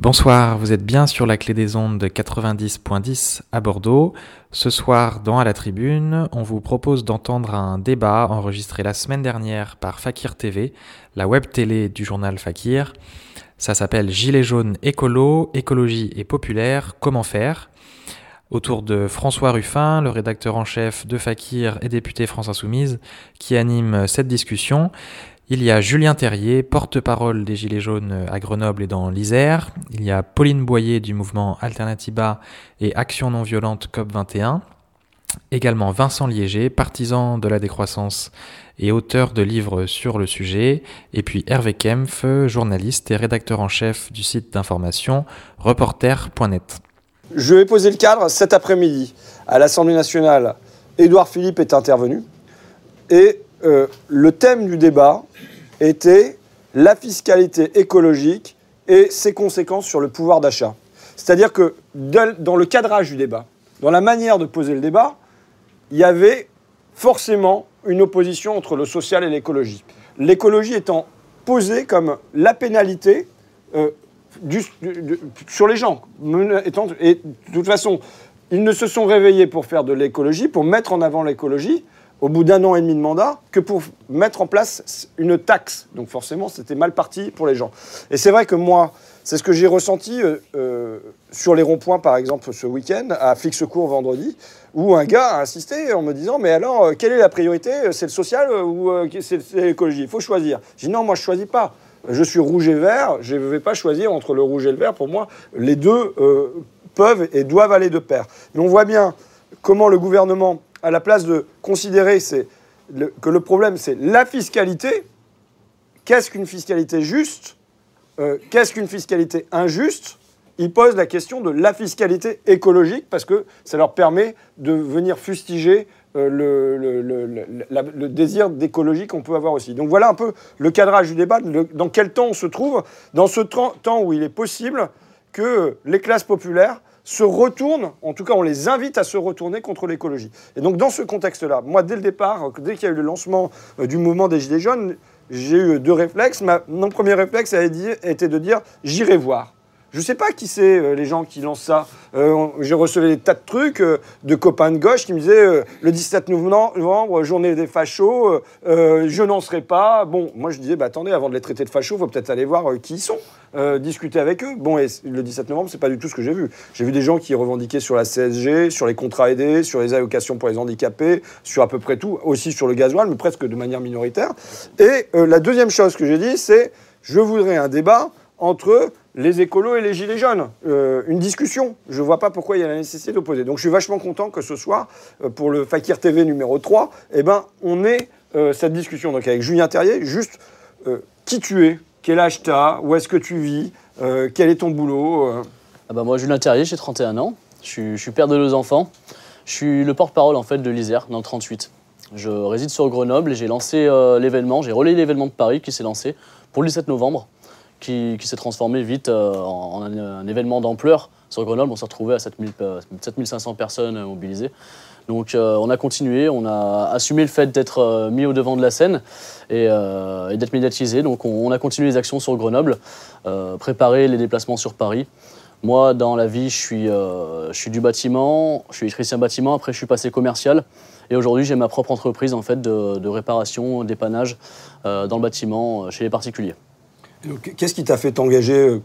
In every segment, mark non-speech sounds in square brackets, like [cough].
Bonsoir, vous êtes bien sur la clé des ondes 90.10 à Bordeaux. Ce soir, dans À la Tribune, on vous propose d'entendre un débat enregistré la semaine dernière par Fakir TV, la web télé du journal Fakir. Ça s'appelle Gilets jaunes écolo, écologie et populaire, comment faire? Autour de François Ruffin, le rédacteur en chef de Fakir et député France Insoumise, qui anime cette discussion. Il y a Julien Terrier, porte-parole des Gilets jaunes à Grenoble et dans l'Isère. Il y a Pauline Boyer du mouvement Alternatiba et Action non violente COP21. Également Vincent Liéger, partisan de la décroissance et auteur de livres sur le sujet. Et puis Hervé Kempf, journaliste et rédacteur en chef du site d'information reporter.net. Je vais poser le cadre cet après-midi. À l'Assemblée nationale, Édouard Philippe est intervenu. Et euh, le thème du débat était la fiscalité écologique et ses conséquences sur le pouvoir d'achat. C'est-à-dire que dans le cadrage du débat, dans la manière de poser le débat, il y avait forcément une opposition entre le social et l'écologie. L'écologie étant posée comme la pénalité euh, sur les gens. Et de toute façon, ils ne se sont réveillés pour faire de l'écologie, pour mettre en avant l'écologie, au bout d'un an et demi de mandat que pour mettre en place une taxe. Donc forcément, c'était mal parti pour les gens. Et c'est vrai que moi, c'est ce que j'ai ressenti euh, euh, sur les ronds-points, par exemple, ce week-end, à Fixecourt vendredi, où un gars a insisté en me disant Mais alors, euh, quelle est la priorité? C'est le social ou c'est l'écologie? Il faut choisir. J'ai dit Non, moi, je choisis pas. Je suis rouge et vert, je ne vais pas choisir entre le rouge et le vert. Pour moi, les deux peuvent et doivent aller de pair. Mais on voit bien comment le gouvernement à la place de considérer que le problème c'est la fiscalité, qu'est-ce qu'une fiscalité juste euh, Qu'est-ce qu'une fiscalité injuste? Ils posent la question de la fiscalité écologique parce que ça leur permet de venir fustiger euh, le, désir d'écologie qu'on peut avoir aussi. Donc voilà un peu le cadrage du débat, dans quel temps on se trouve, dans ce temps où il est possible que les classes populaires se retournent, en tout cas on les invite à se retourner contre l'écologie. Et donc dans ce contexte-là, moi dès le départ, dès qu'il y a eu le lancement euh, du mouvement des Gilets jaunes, j'ai eu deux réflexes. mon premier réflexe a été de dire j'irai voir. Je ne sais pas qui c'est euh, les gens qui lancent ça. Euh, j'ai reçu des tas de trucs euh, de copains de gauche qui me disaient le 17 novembre, journée des fachos, je n'en serai pas. Bon, moi je disais bah, attendez, avant de les traiter de fachos, il faut peut-être aller voir qui ils sont, discuter avec eux. Bon, et le 17 novembre, c'est pas du tout ce que j'ai vu. J'ai vu des gens qui revendiquaient sur la CSG, sur les contrats aidés, sur les allocations pour les handicapés, sur à peu près tout, aussi sur le gasoil, mais presque de manière minoritaire. Et la deuxième chose que j'ai dit, c'est je voudrais un débat entre les écolos et les gilets jaunes. Euh, une discussion. Je ne vois pas pourquoi il y a la nécessité d'opposer. Donc je suis vachement content que ce soir, euh, pour le Fakir TV numéro 3, eh ben, on ait euh, cette discussion. Donc avec Julien Terrier, juste qui tu es, quel âge tu as, où est-ce que tu vis, quel est ton boulot? Ah bah Moi, Julien Terrier, j'ai 31 ans. Je suis, père de deux enfants. Je suis le porte-parole en fait de l'Isère dans le 38. Je réside sur Grenoble et j'ai lancé l'événement, j'ai relayé l'événement de Paris qui s'est lancé pour le 17 novembre qui, s'est transformé vite euh, en, un, événement d'ampleur. Sur Grenoble, on s'est retrouvé à 7000, 7500 euh, personnes mobilisées. Donc euh, on a continué, on a assumé le fait d'être mis au devant de la scène et, d'être médiatisé. Donc on, a continué les actions sur Grenoble, préparé les déplacements sur Paris. Moi, dans la vie, je suis, du bâtiment, je suis électricien bâtiment, après je suis passé commercial. Et aujourd'hui, j'ai ma propre entreprise en fait, de, de réparation, d'épanage dans le bâtiment chez les particuliers. Qu'est-ce qui t'a fait t'engager euh,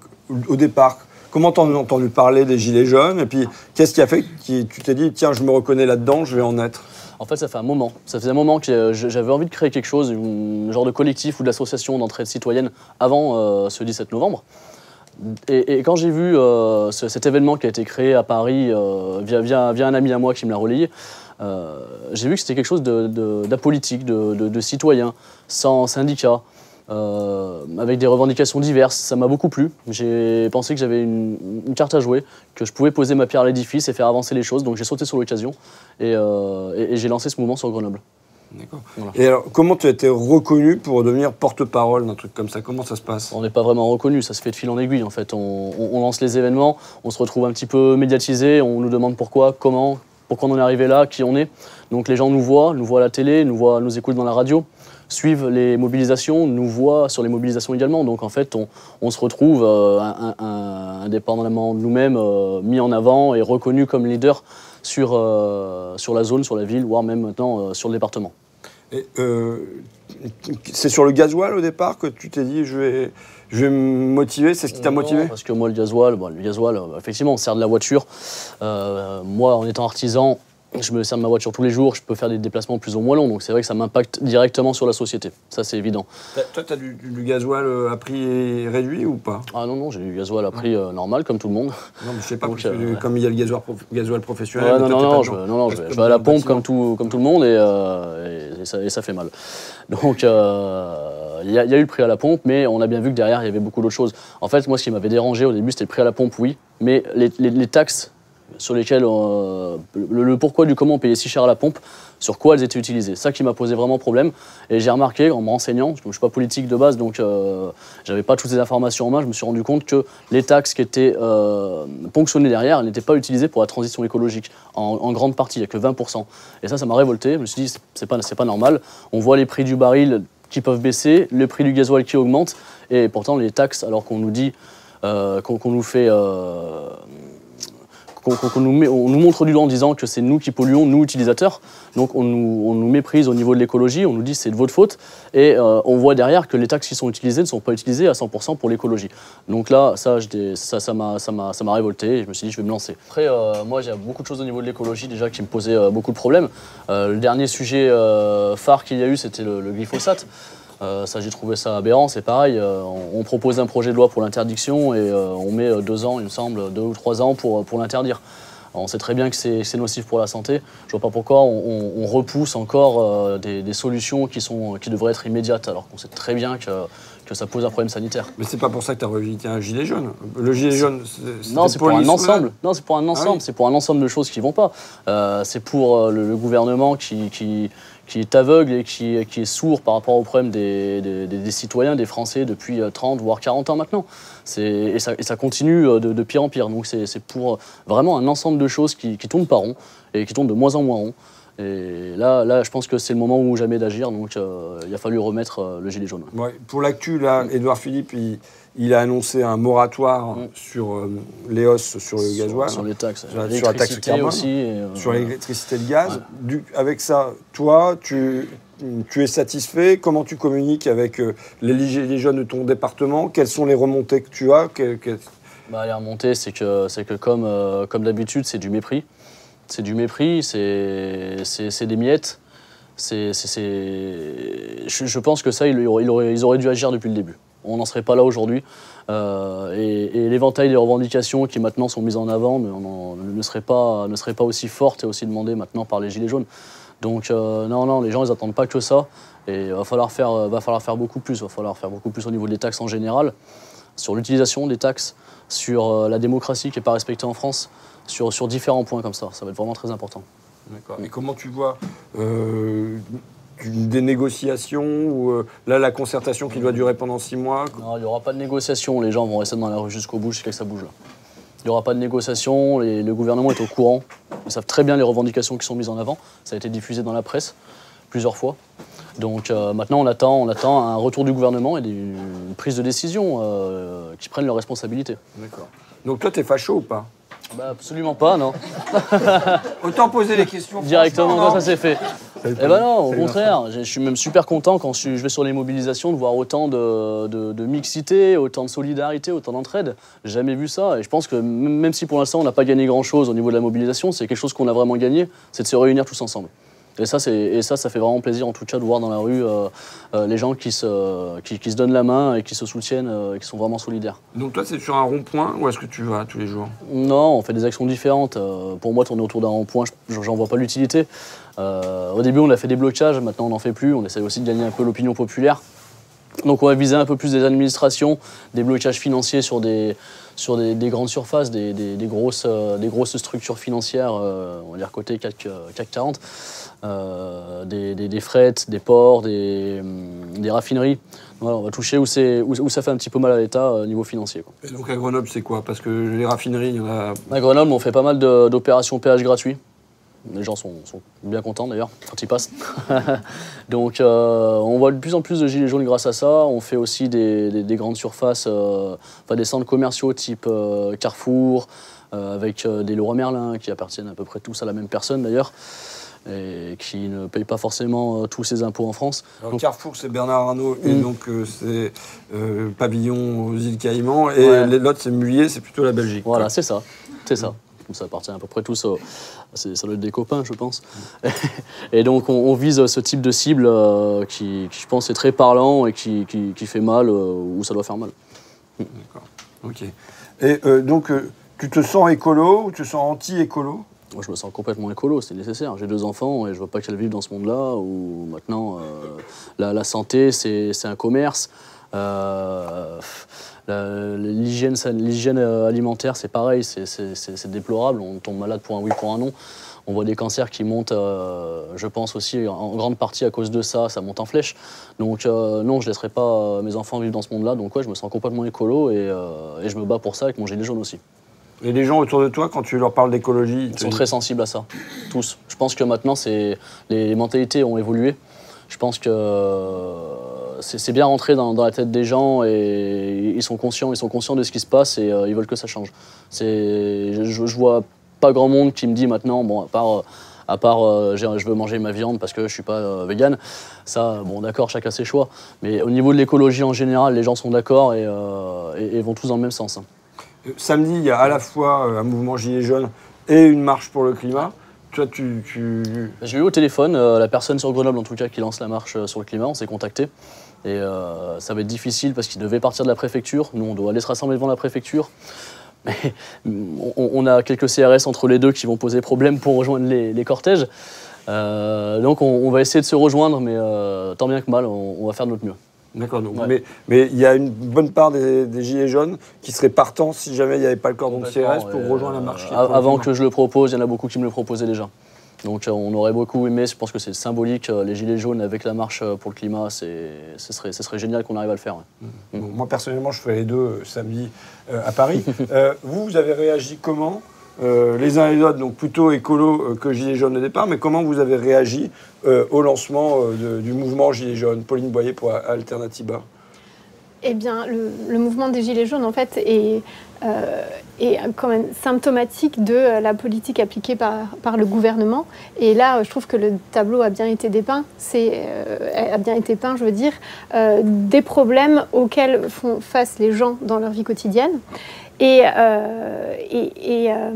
au départ? Comment t'en as entendu parler des Gilets jaunes? Et puis, qu'est-ce qui a fait que tu t'es dit, tiens, je me reconnais là-dedans, je vais en être? En fait, ça fait un moment. Ça faisait un moment que euh, j'avais envie de créer quelque chose, un genre de collectif ou d'association d'entraide citoyenne avant euh, ce 17 novembre. Et, quand j'ai vu cet événement qui a été créé à Paris via, un ami à moi qui me l'a relayé, j'ai vu que c'était quelque chose d'apolitique, de, citoyen, sans syndicat, euh, avec des revendications diverses. Ça m'a beaucoup plu. J'ai pensé que j'avais une, carte à jouer, que je pouvais poser ma pierre à l'édifice et faire avancer les choses. Donc j'ai sauté sur l'occasion et, euh, j'ai lancé ce mouvement sur Grenoble. D'accord. Et alors, comment tu as été reconnu pour devenir porte-parole d'un truc comme ça? Comment ça se passe? On n'est pas vraiment reconnu, ça se fait de fil en aiguille en fait. On, lance les événements, on se retrouve un petit peu médiatisé, on nous demande pourquoi, comment, pourquoi on en est arrivé là, qui on est. Donc les gens nous voient, nous voient à la télé, nous, voient, nous écoutent dans la radio suivent les mobilisations, nous voient sur les mobilisations également. Donc en fait, on, on se retrouve euh, un- un- indépendamment de nous-mêmes euh, mis en avant et reconnu comme leader sur, euh, sur la zone, sur la ville, voire même maintenant sur le département. C'est sur le gasoil au départ que tu t'es dit je vais, je vais me motiver, c'est ce qui t'a motivé? Parce que moi, le gasoil, bon, le gasoil, effectivement, on sert de la voiture. Moi, en étant artisan, je me sers de ma voiture tous les jours, je peux faire des déplacements plus ou moins longs, donc c'est vrai que ça m'impacte directement sur la société. Ça, c'est évident. Toi, tu as du, du gasoil euh, à prix réduit ou pas? Ah non, non, j'ai du gasoil à prix euh, normal, comme tout le monde. Non, mais je sais pas, Donc, parce que, euh, ouais. comme il y a le gasoil, prof- gasoil professionnel. Ouais, non, toi, non, non, je, dedans. non, non, je Parce vais, à la pompe comme tout, comme tout le monde et, euh, et- et ça, et ça fait mal. [laughs] Donc, euh, il y, a il y a eu le prix à la pompe, mais on a bien vu que derrière, il y avait beaucoup d'autres choses. En fait, moi, ce qui m'avait dérangé au début, c'était le prix à la pompe, oui, mais les, les- les taxes sur lesquelles, euh, le, pourquoi du comment on payait si cher à la pompe, sur quoi elles étaient utilisées. Ça qui m'a posé vraiment problème. Et j'ai remarqué, en me renseignant, je ne suis pas politique de base, donc euh, j'avais pas toutes ces informations en main, je me suis rendu compte que les taxes qui étaient euh, ponctionnées derrière, elles n'étaient pas utilisées pour la transition écologique, en, grande partie, il n'y a que 20%. Et ça, ça m'a révolté. Je me suis dit, c'est- pas, pas normal. On voit les prix du baril qui peuvent baisser, le prix du gasoil qui augmente, et pourtant les taxes, alors qu'on nous dit, euh, qu'on nous fait... qu'on nous, nous montre du doigt en disant que c'est nous qui polluons, nous utilisateurs. Donc on nous, on nous méprise au niveau de l'écologie, on nous dit c'est de votre faute. Et euh, on voit derrière que les taxes qui sont utilisées ne sont pas utilisées à 100% pour l'écologie. Donc là, ça, m'a, ça révolté et je me suis dit je vais me lancer. Après, euh, moi, j'ai beaucoup de choses au niveau de l'écologie déjà qui me posaient euh, beaucoup de problèmes. Le dernier sujet phare qu'il y a eu, c'était le glyphosate. Euh, ça, j'ai trouvé ça aberrant. C'est pareil, euh, on, on propose un projet de loi pour l'interdiction et euh, on met deux ans, il me semble, deux ou trois ans pour, pour l'interdire. On sait très bien que c'est nocif pour la santé. Je vois pas pourquoi on, on- on repousse encore des, des solutions qui, sont, qui devraient être immédiates, alors qu'on sait très bien que, que ça pose un problème sanitaire. Mais c'est pas pour ça que tu as revendiqué un gilet jaune. Le gilet jaune, c'est Non, c'est pour un ensemble. Non, c'est pour un ensemble. Ah oui. C'est pour un ensemble de choses qui vont pas. C'est pour le, le gouvernement qui, qui, qui est aveugle et qui, qui est sourd par rapport aux problèmes des, des- citoyens, des Français depuis euh, 30 voire 40 ans maintenant. Et ça, et ça continue euh, de, pire en pire. Donc c'est pour vraiment un ensemble de choses qui, qui tournent pas rond et qui tournent de moins en moins rond. Et là, là je pense que c'est le moment ou jamais d'agir. Donc euh, il a fallu remettre euh, le gilet jaune. Pour l'actu, là, Édouard Philippe, il, il a annoncé un moratoire Mm. sur euh, les hausses sur le gasoil, Sur, sur les taxes. Sur la- sur la taxe L'électricité carbone. aussi. euh, sur l'électricité et le gaz. Du- avec ça, toi, tu, tu es satisfait? Comment tu communiques avec euh, les jaunes de ton département? Quelles sont les remontées que tu as? Que- que- Bah, les remontées, c'est que, c'est que comme, comme d'habitude, c'est du mépris. C'est du mépris, c'est, des miettes. C'est, c'est, c'est- Je, je pense que ça, ils auraient, ils auraient- ils auraient dû agir depuis le début. On n'en serait pas là aujourd'hui. Euh, et, l'éventail des revendications qui maintenant sont mises en avant ne, serait pas, aussi forte et aussi demandée maintenant par les Gilets jaunes. Donc euh, non, non, les gens, ils n'attendent pas que ça. Et il va falloir faire, euh, va falloir faire beaucoup plus. Il va falloir faire beaucoup plus au niveau des taxes en général, sur l'utilisation des taxes, sur euh, la démocratie qui n'est pas respectée en France, sur, différents points comme ça. Ça va être vraiment très important. Et comment tu vois euh, des négociations ou euh, là la concertation qui doit durer pendant six mois Non, il n'y aura pas de négociation. Les gens vont rester dans la rue jusqu'au bout jusqu'à ce que ça bouge là. Il n'y aura pas de négociation. les- le gouvernement est au courant. Ils savent très bien les revendications qui sont mises en avant. Ça a été diffusé dans la presse plusieurs fois. Donc euh, maintenant, on attend, on attend un retour du gouvernement et des- une prise de décision euh, qui prennent leurs responsabilités. D'accord. Donc toi, t'es facho ou pas? Bah, absolument pas, non. [laughs] Autant poser les questions. Directement, quand ça s'est fait. Eh ben non, au contraire, je suis même super content quand je vais sur les mobilisations de voir autant de, de- de mixité, autant de solidarité, autant d'entraide. J'ai jamais vu ça et je pense que même si pour l'instant on n'a pas gagné grand-chose au niveau de la mobilisation, c'est quelque chose qu'on a vraiment gagné, c'est de se réunir tous ensemble. Et ça, et ça, ça fait vraiment plaisir en tout cas de voir dans la rue euh, euh, les gens qui se, qui, qui se donnent la main et qui se soutiennent euh, et qui sont vraiment solidaires. Donc toi, c'est sur un rond-point ou est-ce que tu vas tous les jours? Non, on fait des actions différentes. Euh, pour moi, tourner autour d'un rond-point, je- j'en vois pas l'utilité. Euh, au début, on a fait des blocages, maintenant on n'en fait plus. On essaie aussi de gagner un peu l'opinion populaire. Donc on va viser un peu plus des administrations, des blocages financiers sur des, sur des, des grandes surfaces, des, des- des grosses, euh, des grosses structures financières, euh, on va dire côté CAC, euh, CAC 40, euh, des, frettes, des ports, des, hum, raffineries. Voilà, on va toucher où, c'est- où, où ça fait un petit peu mal à l'État au niveau financier. quoi. Et donc à Grenoble, c'est quoi? Parce que les raffineries, il y en a. À Grenoble, on fait pas mal d'opérations péage gratuit. Les gens sont, sont bien contents d'ailleurs quand ils passent. [laughs] Donc euh, on voit de plus en plus de gilets jaunes grâce à ça. On fait aussi des, des- des grandes surfaces, euh, enfin des centres commerciaux type euh, Carrefour, avec des Leroy Merlin qui appartiennent à peu près tous à la même personne d'ailleurs, et qui ne payent pas forcément euh, tous ces impôts en France. Alors, Donc- Carrefour, c'est Bernard Arnault, et Mm. donc euh, c'est euh, Pavillon aux îles Caïmans, et Ouais. les- l'autre, c'est Mullier, c'est plutôt la Belgique. Voilà, c'est ça, c'est ça. Donc, Ça appartient à peu près tous, ça doit être des copains, je pense. [laughs] et donc on, on vise ce type de cible euh, qui, qui, je pense, est très parlant et qui, qui, qui fait mal euh, où ça doit faire mal. D'accord. Ok. Et euh, donc, tu te sens écolo ou tu te sens anti-écolo? Moi, je me sens complètement écolo, c'est nécessaire. J'ai deux enfants et je veux pas qu'elles vivent dans ce monde-là où maintenant la, la santé, c'est un commerce. L'hygiène euh, alimentaire, c'est pareil, c'est- déplorable. On tombe malade pour un oui, pour un non. On voit des cancers qui montent, euh, je pense aussi en grande partie à cause de ça, ça monte en flèche. Donc euh, non, je laisserai pas mes enfants vivre dans ce monde-là. Donc ouais, je me sens complètement écolo et, euh, et je me bats pour ça avec mon gilet jaune aussi. Et les gens autour de toi, quand tu leur parles d'écologie, ils sont très sensibles à ça, tous. Je pense que maintenant, les, mentalités ont évolué. Je pense que c'est bien rentré dans, dans la tête des gens et ils sont conscients, ils sont conscients de ce qui se passe et euh, ils veulent que ça change. Je, je vois pas grand monde qui me dit maintenant, bon, à part, euh, à part euh, je veux manger ma viande parce que je suis pas euh, vegan. Ça, bon, d'accord, chacun ses choix. Mais au niveau de l'écologie en général, les gens sont d'accord et, euh, et- et vont tous dans le même sens. hein. Samedi, il y a à la fois un mouvement gilet jaune et une marche pour le climat. Toi, tu, tu- J'ai eu au téléphone la personne sur Grenoble, en tout cas, qui lance la marche sur le climat. On s'est contacté. Et euh, ça va être difficile parce qu'il devait partir de la préfecture. Nous, on doit aller se rassembler devant la préfecture. Mais [laughs] on, on a quelques CRS entre les deux qui vont poser problème pour rejoindre les, les cortèges. Euh, donc, on, on va essayer de se rejoindre, mais euh, tant bien que mal, on, on va faire de notre mieux. D'accord. Ouais. Mais mais il y a une bonne part des, des gilets jaunes qui seraient partants si jamais il n'y avait pas le cordon de CRS pour rejoindre la marche. Avant que je le propose, il y en a beaucoup qui me le proposaient déjà. Donc euh, on aurait beaucoup aimé, je pense que c'est symbolique, euh, les gilets jaunes avec la marche euh, pour le climat, c'est- ce serait, ce serait génial qu'on arrive à le faire. ouais. Bon, moi, personnellement, je ferai les deux samedi euh, à Paris. [laughs] Euh, vous, vous avez réagi comment Euh, Les uns et les autres, donc plutôt écolo euh, que Gilets jaunes au départ, mais comment vous avez réagi euh, au lancement euh, de- du mouvement Gilets jaunes Pauline Boyer pour Alternativa? Eh bien, le, le mouvement des Gilets jaunes, en fait, est, est quand même symptomatique de euh, la politique appliquée par, le gouvernement. Et là, euh, je trouve que le tableau a bien été dépeint. C'est, euh, a bien été peint, je veux dire, euh, des problèmes auxquels font face les gens dans leur vie quotidienne. Et, euh, et, et, euh,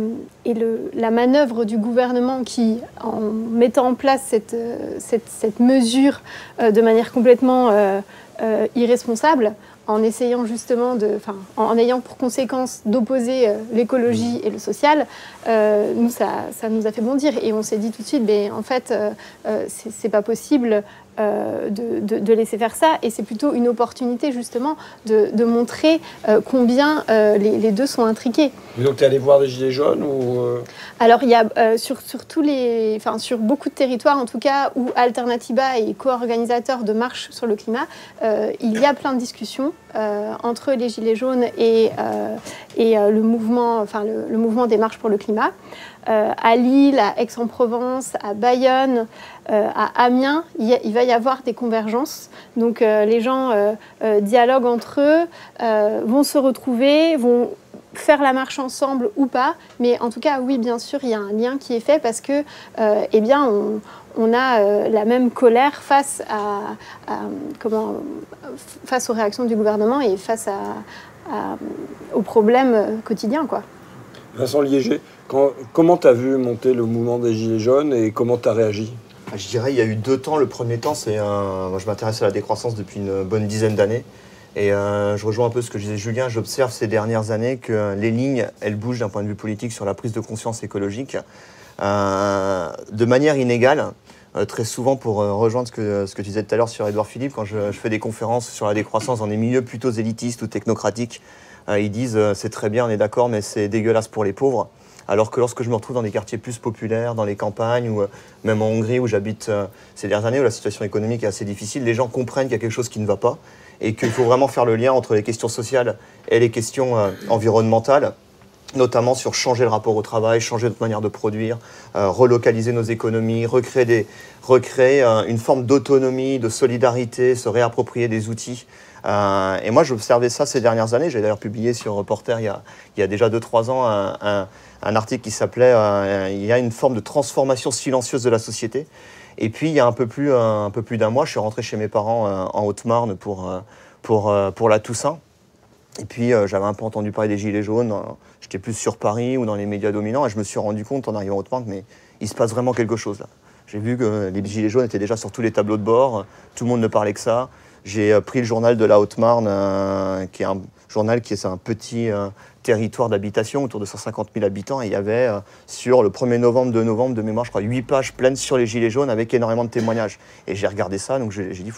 le- la manœuvre du gouvernement qui, en mettant en place cette, euh, cette, mesure euh, de manière complètement euh, euh, irresponsable, en essayant justement de, enfin, en, ayant pour conséquence d'opposer euh, l'écologie et le social, euh, nous ça, ça nous a fait bondir. Et on s'est dit tout de suite, ben en fait euh, c'est pas possible euh, de, de- de laisser faire ça et c'est plutôt une opportunité justement de, de montrer euh, combien euh, les, les deux sont intriqués. Et donc, tu es allé voir des Gilets jaunes ou Alors, il y a sur, sur tous les, enfin, sur beaucoup de territoires, en tout cas, où Alternativa est co-organisateur de marches sur le climat, il y a plein de discussions entre les Gilets jaunes et, et le, mouvement, enfin, le, le mouvement des marches pour le climat. Euh, à Lille, à Aix-en-Provence, à Bayonne, euh, à Amiens, il, va y avoir des convergences. Donc, euh, les gens dialoguent entre eux, vont se retrouver, vont faire la marche ensemble ou pas, mais en tout cas, oui, bien sûr, il y a un lien qui est fait parce que, eh bien, on, a la même colère face à, comment, face aux réactions du gouvernement et face aux problèmes quotidiens, quoi. Vincent Liéger, comment tu as vu monter le mouvement des Gilets jaunes et comment tu as réagi Je dirais il y a eu deux temps. Le premier temps, c'est un... moi je m'intéresse à la décroissance depuis une bonne dizaine d'années. Et euh, je rejoins un peu ce que disait Julien. J'observe ces dernières années que les lignes, elles bougent d'un point de vue politique sur la prise de conscience écologique euh, de manière inégale. Euh, très souvent, pour rejoindre ce que, tu disais tout à l'heure sur Édouard Philippe, quand je, fais des conférences sur la décroissance dans des milieux plutôt élitistes ou technocratiques, ils disent c'est très bien, on est d'accord, mais c'est dégueulasse pour les pauvres. Alors que lorsque je me retrouve dans des quartiers plus populaires, dans les campagnes, ou euh, même en Hongrie où j'habite euh, ces dernières années, où la situation économique est assez difficile, les gens comprennent qu'il y a quelque chose qui ne va pas et qu'il faut vraiment faire le lien entre les questions sociales et les questions euh, environnementales. notamment sur changer le rapport au travail, changer notre manière de produire, relocaliser nos économies, recréer, une forme d'autonomie, de solidarité, se réapproprier des outils. Euh, et moi, j'observais ça ces dernières années. J'ai d'ailleurs publié sur Reporter il y a, déjà 2-3 ans un, article qui s'appelait Il y a une forme de transformation silencieuse de la société. Et puis, il y a un peu plus, plus d'un mois, je suis rentré chez mes parents en Haute-Marne pour, pour, la Toussaint. Et puis euh, j'avais un peu entendu parler des Gilets jaunes, j'étais plus sur Paris ou dans les médias dominants, et je me suis rendu compte en arrivant au Haute-Marne, mais il se passe vraiment quelque chose là. J'ai vu que les Gilets jaunes étaient déjà sur tous les tableaux de bord, tout le monde ne parlait que ça. J'ai euh, pris le journal de la Haute-Marne, euh, qui est un journal qui est un petit territoire d'habitation, autour de 150 000 habitants, et il y avait sur le 1er novembre, 2 novembre, de mémoire, je crois, 8 pages pleines sur les Gilets jaunes avec énormément de témoignages. Et j'ai regardé ça, donc j'ai dit,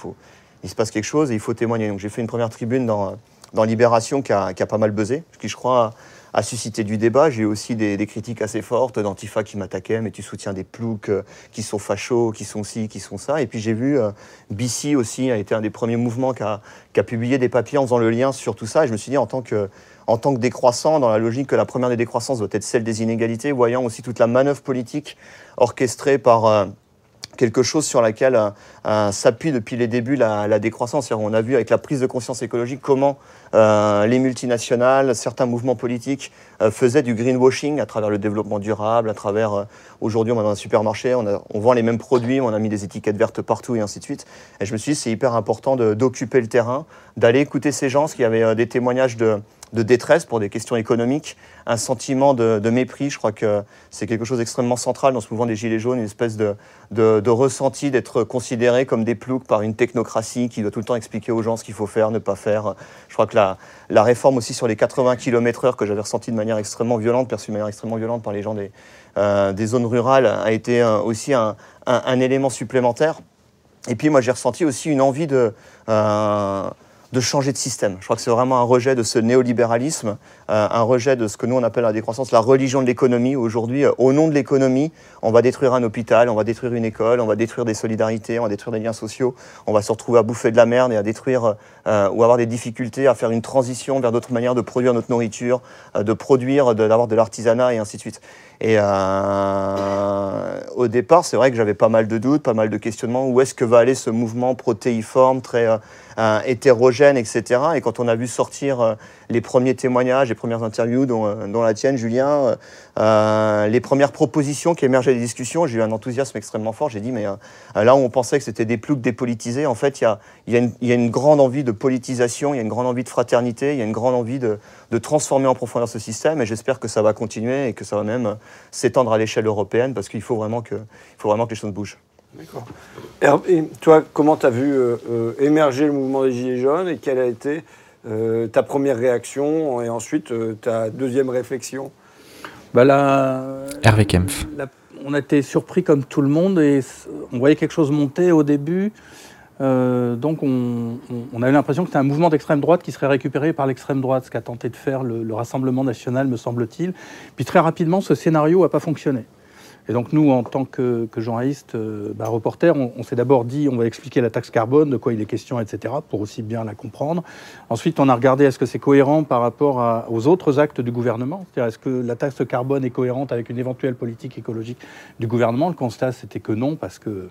il se passe quelque chose et il faut témoigner. Donc j'ai fait une première tribune dans Libération qui a, pas mal buzzé, qui je crois a, suscité du débat. J'ai eu aussi des, critiques assez fortes d'Antifa qui m'attaquaient, mais tu soutiens des ploucs euh, qui sont fachos, qui sont ci, qui sont ça. Et puis j'ai vu euh, BC aussi a été un des premiers mouvements qui a, publié des papiers en faisant le lien sur tout ça. Et je me suis dit en tant que en tant que décroissant, dans la logique que la première des décroissances doit être celle des inégalités, voyant aussi toute la manœuvre politique orchestrée par, euh, quelque chose sur laquelle euh, s'appuie depuis les débuts la, décroissance. On a vu avec la prise de conscience écologique comment euh, les multinationales, certains mouvements politiques faisaient du greenwashing à travers le développement durable, à travers aujourd'hui on va dans un supermarché, on, on, vend les mêmes produits, on a mis des étiquettes vertes partout et ainsi de suite. Et je me suis dit c'est hyper important d'occuper le terrain, d'aller écouter ces gens, parce qu'il y avait des témoignages de de détresse pour des questions économiques, un sentiment de, mépris. Je crois que c'est quelque chose d'extrêmement central dans ce mouvement des Gilets jaunes, une espèce de, de, ressenti d'être considéré comme des ploucs par une technocratie qui doit tout le temps expliquer aux gens ce qu'il faut faire, ne pas faire. Je crois que la, la réforme aussi sur les 80 km/h que j'avais ressenti de manière extrêmement violente, perçue de manière extrêmement violente par les gens des, euh, des zones rurales, a été euh, aussi un, un, élément supplémentaire. Et puis moi j'ai ressenti aussi une envie de... Euh, de changer de système. Je crois que c'est vraiment un rejet de ce néolibéralisme, euh, un rejet de ce que nous on appelle la décroissance, la religion de l'économie. Aujourd'hui, euh, au nom de l'économie, on va détruire un hôpital, on va détruire une école, on va détruire des solidarités, on va détruire des liens sociaux, on va se retrouver à bouffer de la merde et à détruire euh, ou avoir des difficultés à faire une transition vers d'autres manières de produire notre nourriture, de produire, d'avoir de, de l'artisanat et ainsi de suite. Et au départ, c'est vrai que j'avais pas mal de doutes, pas mal de questionnements. Où est-ce que va aller ce mouvement protéiforme, très euh, euh, hétérogène, etc. Et quand on a vu sortir les premiers témoignages, les premières interviews, dont, la tienne, Julien, les premières propositions qui émergeaient des discussions, j'ai eu un enthousiasme extrêmement fort. J'ai dit, mais là où on pensait que c'était des ploucs dépolitisés, en fait, il y a, une grande envie de politisation, il y a une grande envie de fraternité, il y a une grande envie de, transformer en profondeur ce système. Et j'espère que ça va continuer et que ça va même s'étendre à l'échelle européenne parce qu'il faut, faut vraiment que les choses bougent. D'accord. Et toi, comment tu as vu euh, euh, émerger le mouvement des Gilets jaunes et quelle a été euh, ta première réaction et ensuite ta deuxième réflexion? Bah Hervé Kempf. on a été surpris comme tout le monde et on voyait quelque chose monter au début. Euh, donc on, a eu l'impression que c'était un mouvement d'extrême droite qui serait récupéré par l'extrême droite, ce qu'a tenté de faire le, Rassemblement national, me semble-t-il. Puis très rapidement, ce scénario n'a pas fonctionné. Et donc nous, en tant que, journalistes, euh, bah, reporters, on, s'est d'abord dit, on va expliquer la taxe carbone, de quoi il est question, etc., pour aussi bien la comprendre. Ensuite, on a regardé est-ce que c'est cohérent par rapport aux autres actes du gouvernement, c'est-à-dire est-ce que la taxe carbone est cohérente avec une éventuelle politique écologique du gouvernement? Le constat, c'était que non, parce que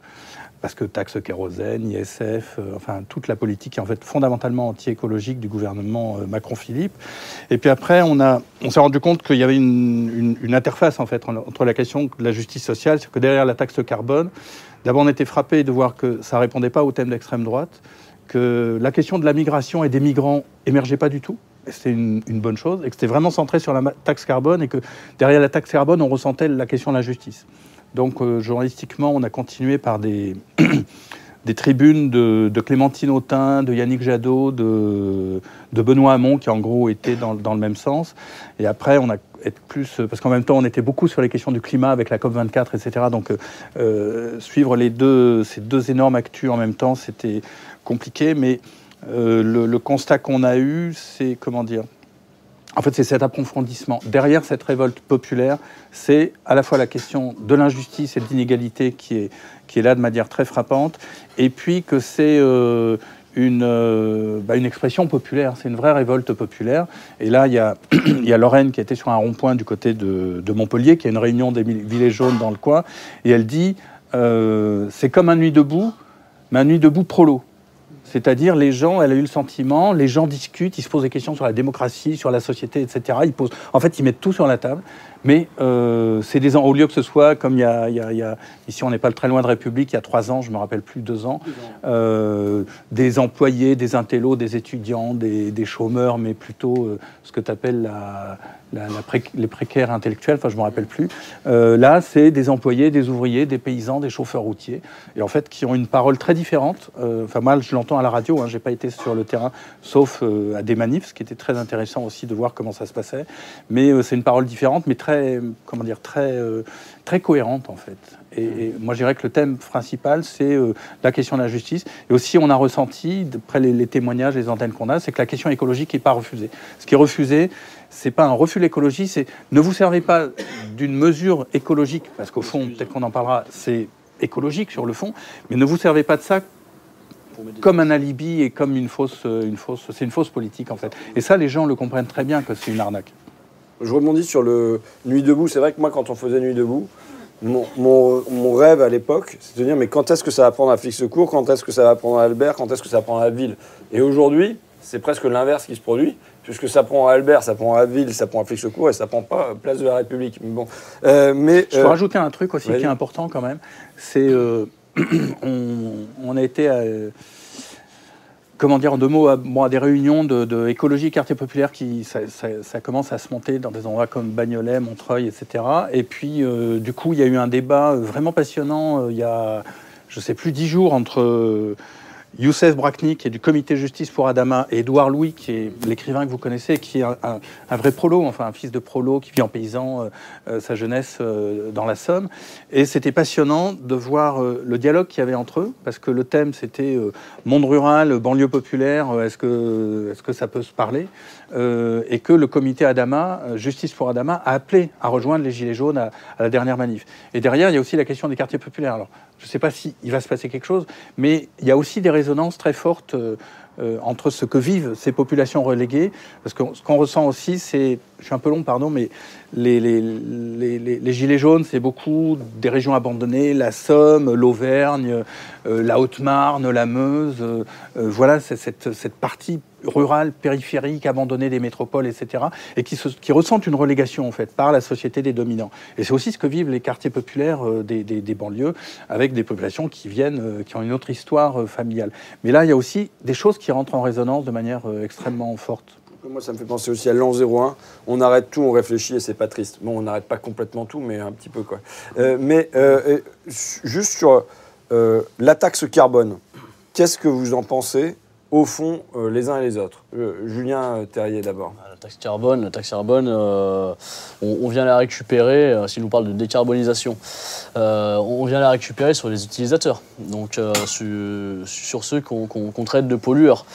parce que taxe kérosène, ISF, euh, enfin toute la politique est en fait fondamentalement anti-écologique du gouvernement euh, Macron-Philippe. Et puis après, on, on s'est rendu compte qu'il y avait une, interface en fait entre la question de la justice sociale, c'est que derrière la taxe carbone, d'abord on était frappé de voir que ça répondait pas au thème d'extrême droite, que la question de la migration et des migrants émergeait pas du tout. C'était une, une, bonne chose, et que c'était vraiment centré sur la taxe carbone, et que derrière la taxe carbone, on ressentait la question de la justice. Donc, euh, journalistiquement, on a continué par des, [clears throat] tribunes de, Clémentine Autain, de Yannick Jadot, de, Benoît Hamon, qui en gros étaient dans, le même sens. Et après, on a été plus. Parce qu'en même temps, on était beaucoup sur les questions du climat avec la COP24, etc. Donc, euh, suivre les deux, ces deux énormes actus en même temps, c'était compliqué. Mais euh, le, constat qu'on a eu, c'est. Comment dire en fait, c'est cet approfondissement. Derrière cette révolte populaire, c'est à la fois la question de l'injustice et de l'inégalité qui est, là de manière très frappante, et puis que c'est euh, une, euh, bah, une expression populaire, c'est une vraie révolte populaire. Et là, il y a, [clears throat] Lorraine qui était sur un rond-point du côté de, de Montpellier, qui a une réunion des Gilets jaunes dans le coin, et elle dit euh, c'est comme un nuit debout, mais un nuit debout prolo. C'est-à-dire, les gens, elle a eu le sentiment, les gens discutent, ils se posent des questions sur la démocratie, sur la société, etc. Ils posent, en fait, ils mettent tout sur la table. Mais euh, c'est des ans, au lieu que ce soit comme il y a, il y a- il y a- ici on n'est pas très loin de République, il y a trois ans, je me rappelle plus, deux ans, euh, des employés, des intellos, des étudiants, des, des chômeurs, mais plutôt euh, ce que tu appelles la, les précaires intellectuels, enfin je me rappelle plus. Euh, là, c'est des employés, des ouvriers, des paysans, des chauffeurs routiers, et en fait qui ont une parole très différente. Euh, Enfin moi, je l'entends à la radio, hein, j'ai pas été sur le terrain, sauf euh, à des manifs, ce qui était très intéressant aussi de voir comment ça se passait. Mais euh, c'est une parole différente, mais très, comment dire, très, euh, très cohérente en fait. Et, moi, je dirais que le thème principal, c'est euh, la question de la justice. Et aussi, on a ressenti, d'après les, les témoignages, les antennes qu'on a, c'est que la question écologique n'est pas refusée. Ce qui est refusé, c'est pas un refus de l'écologie, c'est ne vous servez pas d'une mesure écologique, parce qu'au fond, peut-être qu'on en parlera, c'est écologique sur le fond, mais ne vous servez pas de ça comme un alibi et comme une fausse, euh, une fausse, c'est une fausse politique en fait. Et ça, les gens le comprennent très bien que c'est une arnaque. Je rebondis sur le Nuit debout. C'est vrai que moi, quand on faisait Nuit debout, mon, mon- mon rêve à l'époque, c'est de dire mais quand est-ce que ça va prendre à Fixe-Court Quand est-ce que ça va prendre à Albert? Quand est-ce que ça prend à Ville? Et aujourd'hui, c'est presque l'inverse qui se produit, puisque ça prend à Albert, ça prend à Ville, ça prend à Fixe-Court et ça prend pas à Place de la République. Mais bon, Euh, mais Je peux euh, rajouter un truc aussi qui est important quand même. C'est euh, [clears throat] on, on a été à, comment dire en deux mots à, bon, à des réunions de, de écologie et quartier populaire qui ça, ça- ça commence à se monter dans des endroits comme Bagnolet, Montreuil, etc. Et puis euh, du coup il y a eu un débat euh, vraiment passionnant euh, il y a je sais plus dix jours entre euh, Youssef Brakni, qui est du comité justice pour Adama, et Édouard Louis, qui est l'écrivain que vous connaissez, qui est un, vrai prolo, enfin un fils de prolo, qui vit en paysan euh, euh, sa jeunesse euh, dans la Somme. Et c'était passionnant de voir le dialogue qu'il y avait entre eux, parce que le thème c'était monde rural, banlieue populaire, est-ce que, ça peut se parler Et que le comité Adama, Justice pour Adama, a appelé à rejoindre les Gilets jaunes à, la dernière manif. Et derrière, il y a aussi la question des quartiers populaires. Je ne sais pas s'il va se passer quelque chose, mais il y a aussi des résonances très fortes euh, euh, entre ce que vivent ces populations reléguées. Parce que ce qu'on ressent aussi, c'est, je suis un peu long, pardon, mais les, Gilets jaunes, c'est beaucoup des régions abandonnées, la Somme, l'Auvergne, euh, la Haute-Marne, la Meuse. euh, euh, voilà, c'est cette, partie rurale, périphérique, abandonnée des métropoles, etc. Et qui, se- ressentent une relégation, en fait, par la société des dominants. Et c'est aussi ce que vivent les quartiers populaires des, banlieues, avec des populations qui viennent, qui ont une autre histoire familiale. Mais là, il y a aussi des choses qui rentrent en résonance de manière extrêmement forte. Moi, ça me fait penser aussi à l'an 01. On arrête tout, on réfléchit et c'est pas triste. Bon, on n'arrête pas complètement tout, mais un petit peu quoi. Euh, mais euh, juste sur euh, la taxe carbone, qu'est-ce que vous en pensez au fond les uns et les autres? Julien Terrier d'abord. La taxe carbone, la taxe carbone, on, vient la récupérer, s'il nous parle de décarbonisation, on vient la récupérer sur les utilisateurs, donc sur, ceux qu'on traite de pollueurs.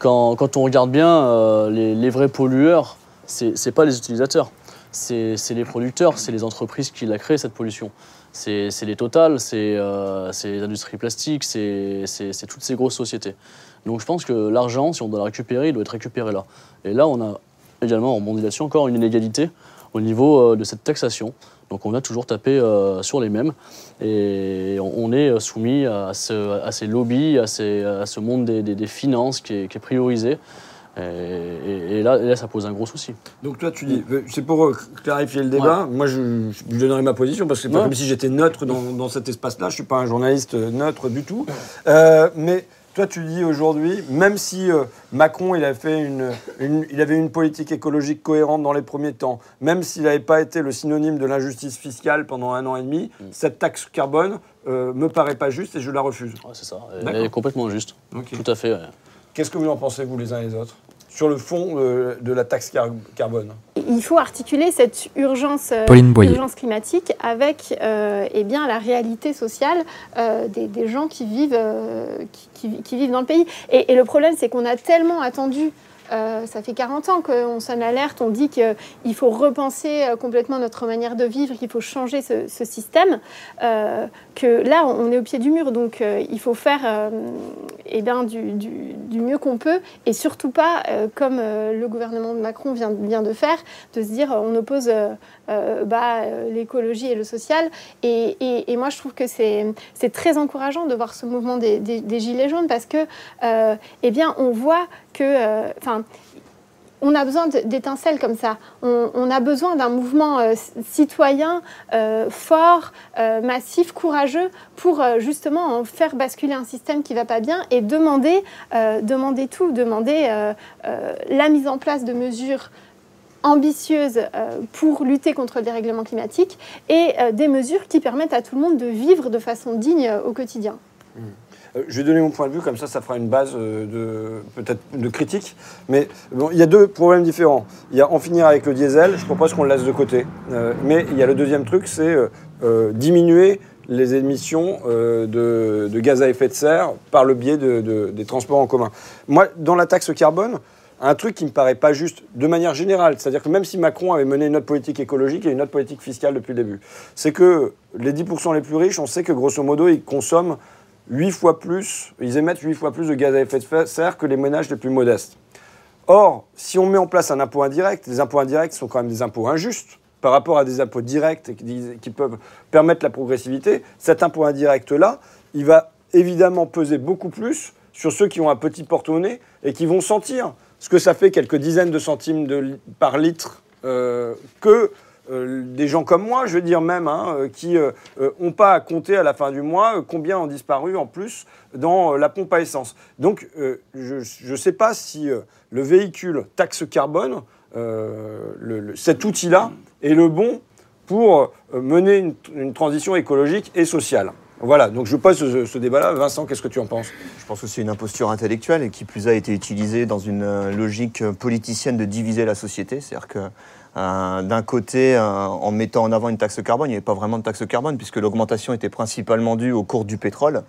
Quand, on regarde bien, euh, les, vrais pollueurs, c'est c'est pas les utilisateurs, c'est les producteurs, c'est les entreprises qui la créent, cette pollution. C'est les Total, c'est euh, les industries plastiques, c'est toutes ces grosses sociétés. Donc je pense que l'argent, si on doit le récupérer, il doit être récupéré là. Et là, on a également, en mondisation, encore une inégalité au niveau euh, de cette taxation. Donc on a toujours tapé euh, sur les mêmes. Et on, est euh, soumis à, ce- à ces lobbies, à, ces- à ce monde des, des- des finances qui est, qui est priorisé. Et, et- et là, ça pose un gros souci. Donc toi, tu dis, euh, c'est pour clarifier le débat. Moi, je, je donnerai ma position parce que c'est pas Ouais. comme si j'étais neutre dans, dans cet espace-là. Je suis pas un journaliste neutre du tout. [laughs] Euh, mais toi, tu dis aujourd'hui, même si euh, Macron, il a fait une, une- il avait une politique écologique cohérente dans les premiers temps, même s'il n'avait pas été le synonyme de l'injustice fiscale pendant un an et demi, Mm. cette taxe carbone euh, me paraît pas juste et je la refuse. Ouais, c'est ça. Elle est complètement injuste. Ok. Tout à fait. ouais. Qu'est-ce que vous en pensez, vous, les uns et les autres, sur le fond euh, de la taxe car- carbone Il faut articuler cette urgence, euh, urgence climatique avec euh, eh bien, la réalité sociale euh, des, des gens qui vivent, euh, qui, qui- qui vivent dans le pays. Et, et le problème, c'est qu'on a tellement attendu euh, ça fait 40 ans qu'on sonne l'alerte, on dit qu'il faut repenser euh, complètement notre manière de vivre, qu'il faut changer ce, système, euh, que là, on est au pied du mur. Donc, il faut faire eh bien, du, mieux qu'on peut et surtout pas, comme le gouvernement de Macron vient, de faire, de se dire on oppose bah, l'écologie et le social. Et, moi, je trouve que c'est très encourageant de voir ce mouvement des, des Gilets jaunes parce que, eh bien, on voit que, euh, enfin, on a besoin d'étincelles comme ça. On, a besoin d'un mouvement euh, citoyen euh, fort, massif, courageux pour justement faire basculer un système qui va pas bien et demander, demander tout, demander la mise en place de mesures ambitieuses pour lutter contre le dérèglement climatique et des mesures qui permettent à tout le monde de vivre de façon digne au quotidien. Mmh. Euh, je vais donner mon point de vue, comme ça, ça fera une base euh, de peut-être de critique. Mais bon, il y a deux problèmes différents. Il y a en finir avec le diesel, je propose qu'on le laisse de côté. Euh, mais il y a le deuxième truc, c'est diminuer les émissions de, gaz à effet de serre par le biais des transports en commun. Moi, dans la taxe carbone, un truc qui me paraît pas juste de manière générale, c'est-à-dire que même si Macron avait mené une autre politique écologique et une autre politique fiscale depuis le début, c'est que les 10% les plus riches, on sait que grosso modo, ils consomment 8 fois plus, ils émettent 8 fois plus de gaz à effet de serre que les ménages les plus modestes. Or, si on met en place un impôt indirect, les impôts indirects sont quand même des impôts injustes par rapport à des impôts directs qui, peuvent permettre la progressivité, cet impôt indirect-là, il va évidemment peser beaucoup plus sur ceux qui ont un petit porte-monnaie et qui vont sentir ce que ça fait quelques dizaines de centimes de, par litre euh, que euh, des gens comme moi, je veux dire même, hein, euh, qui n'ont euh, pas à compter à la fin du mois combien ont disparu en plus dans la pompe à essence. Donc je ne sais pas si le véhicule taxe carbone, cet outil-là, est le bon pour mener une, transition écologique et sociale. Voilà, donc je pose ce, ce débat-là. Vincent, qu'est-ce que tu en penses? Je pense que c'est une imposture intellectuelle et qui plus a été utilisée dans une logique politicienne de diviser la société. C'est-à-dire que euh, d'un côté, euh, en mettant en avant une taxe carbone, il n'y avait pas vraiment de taxe carbone puisque l'augmentation était principalement due au cours du pétrole.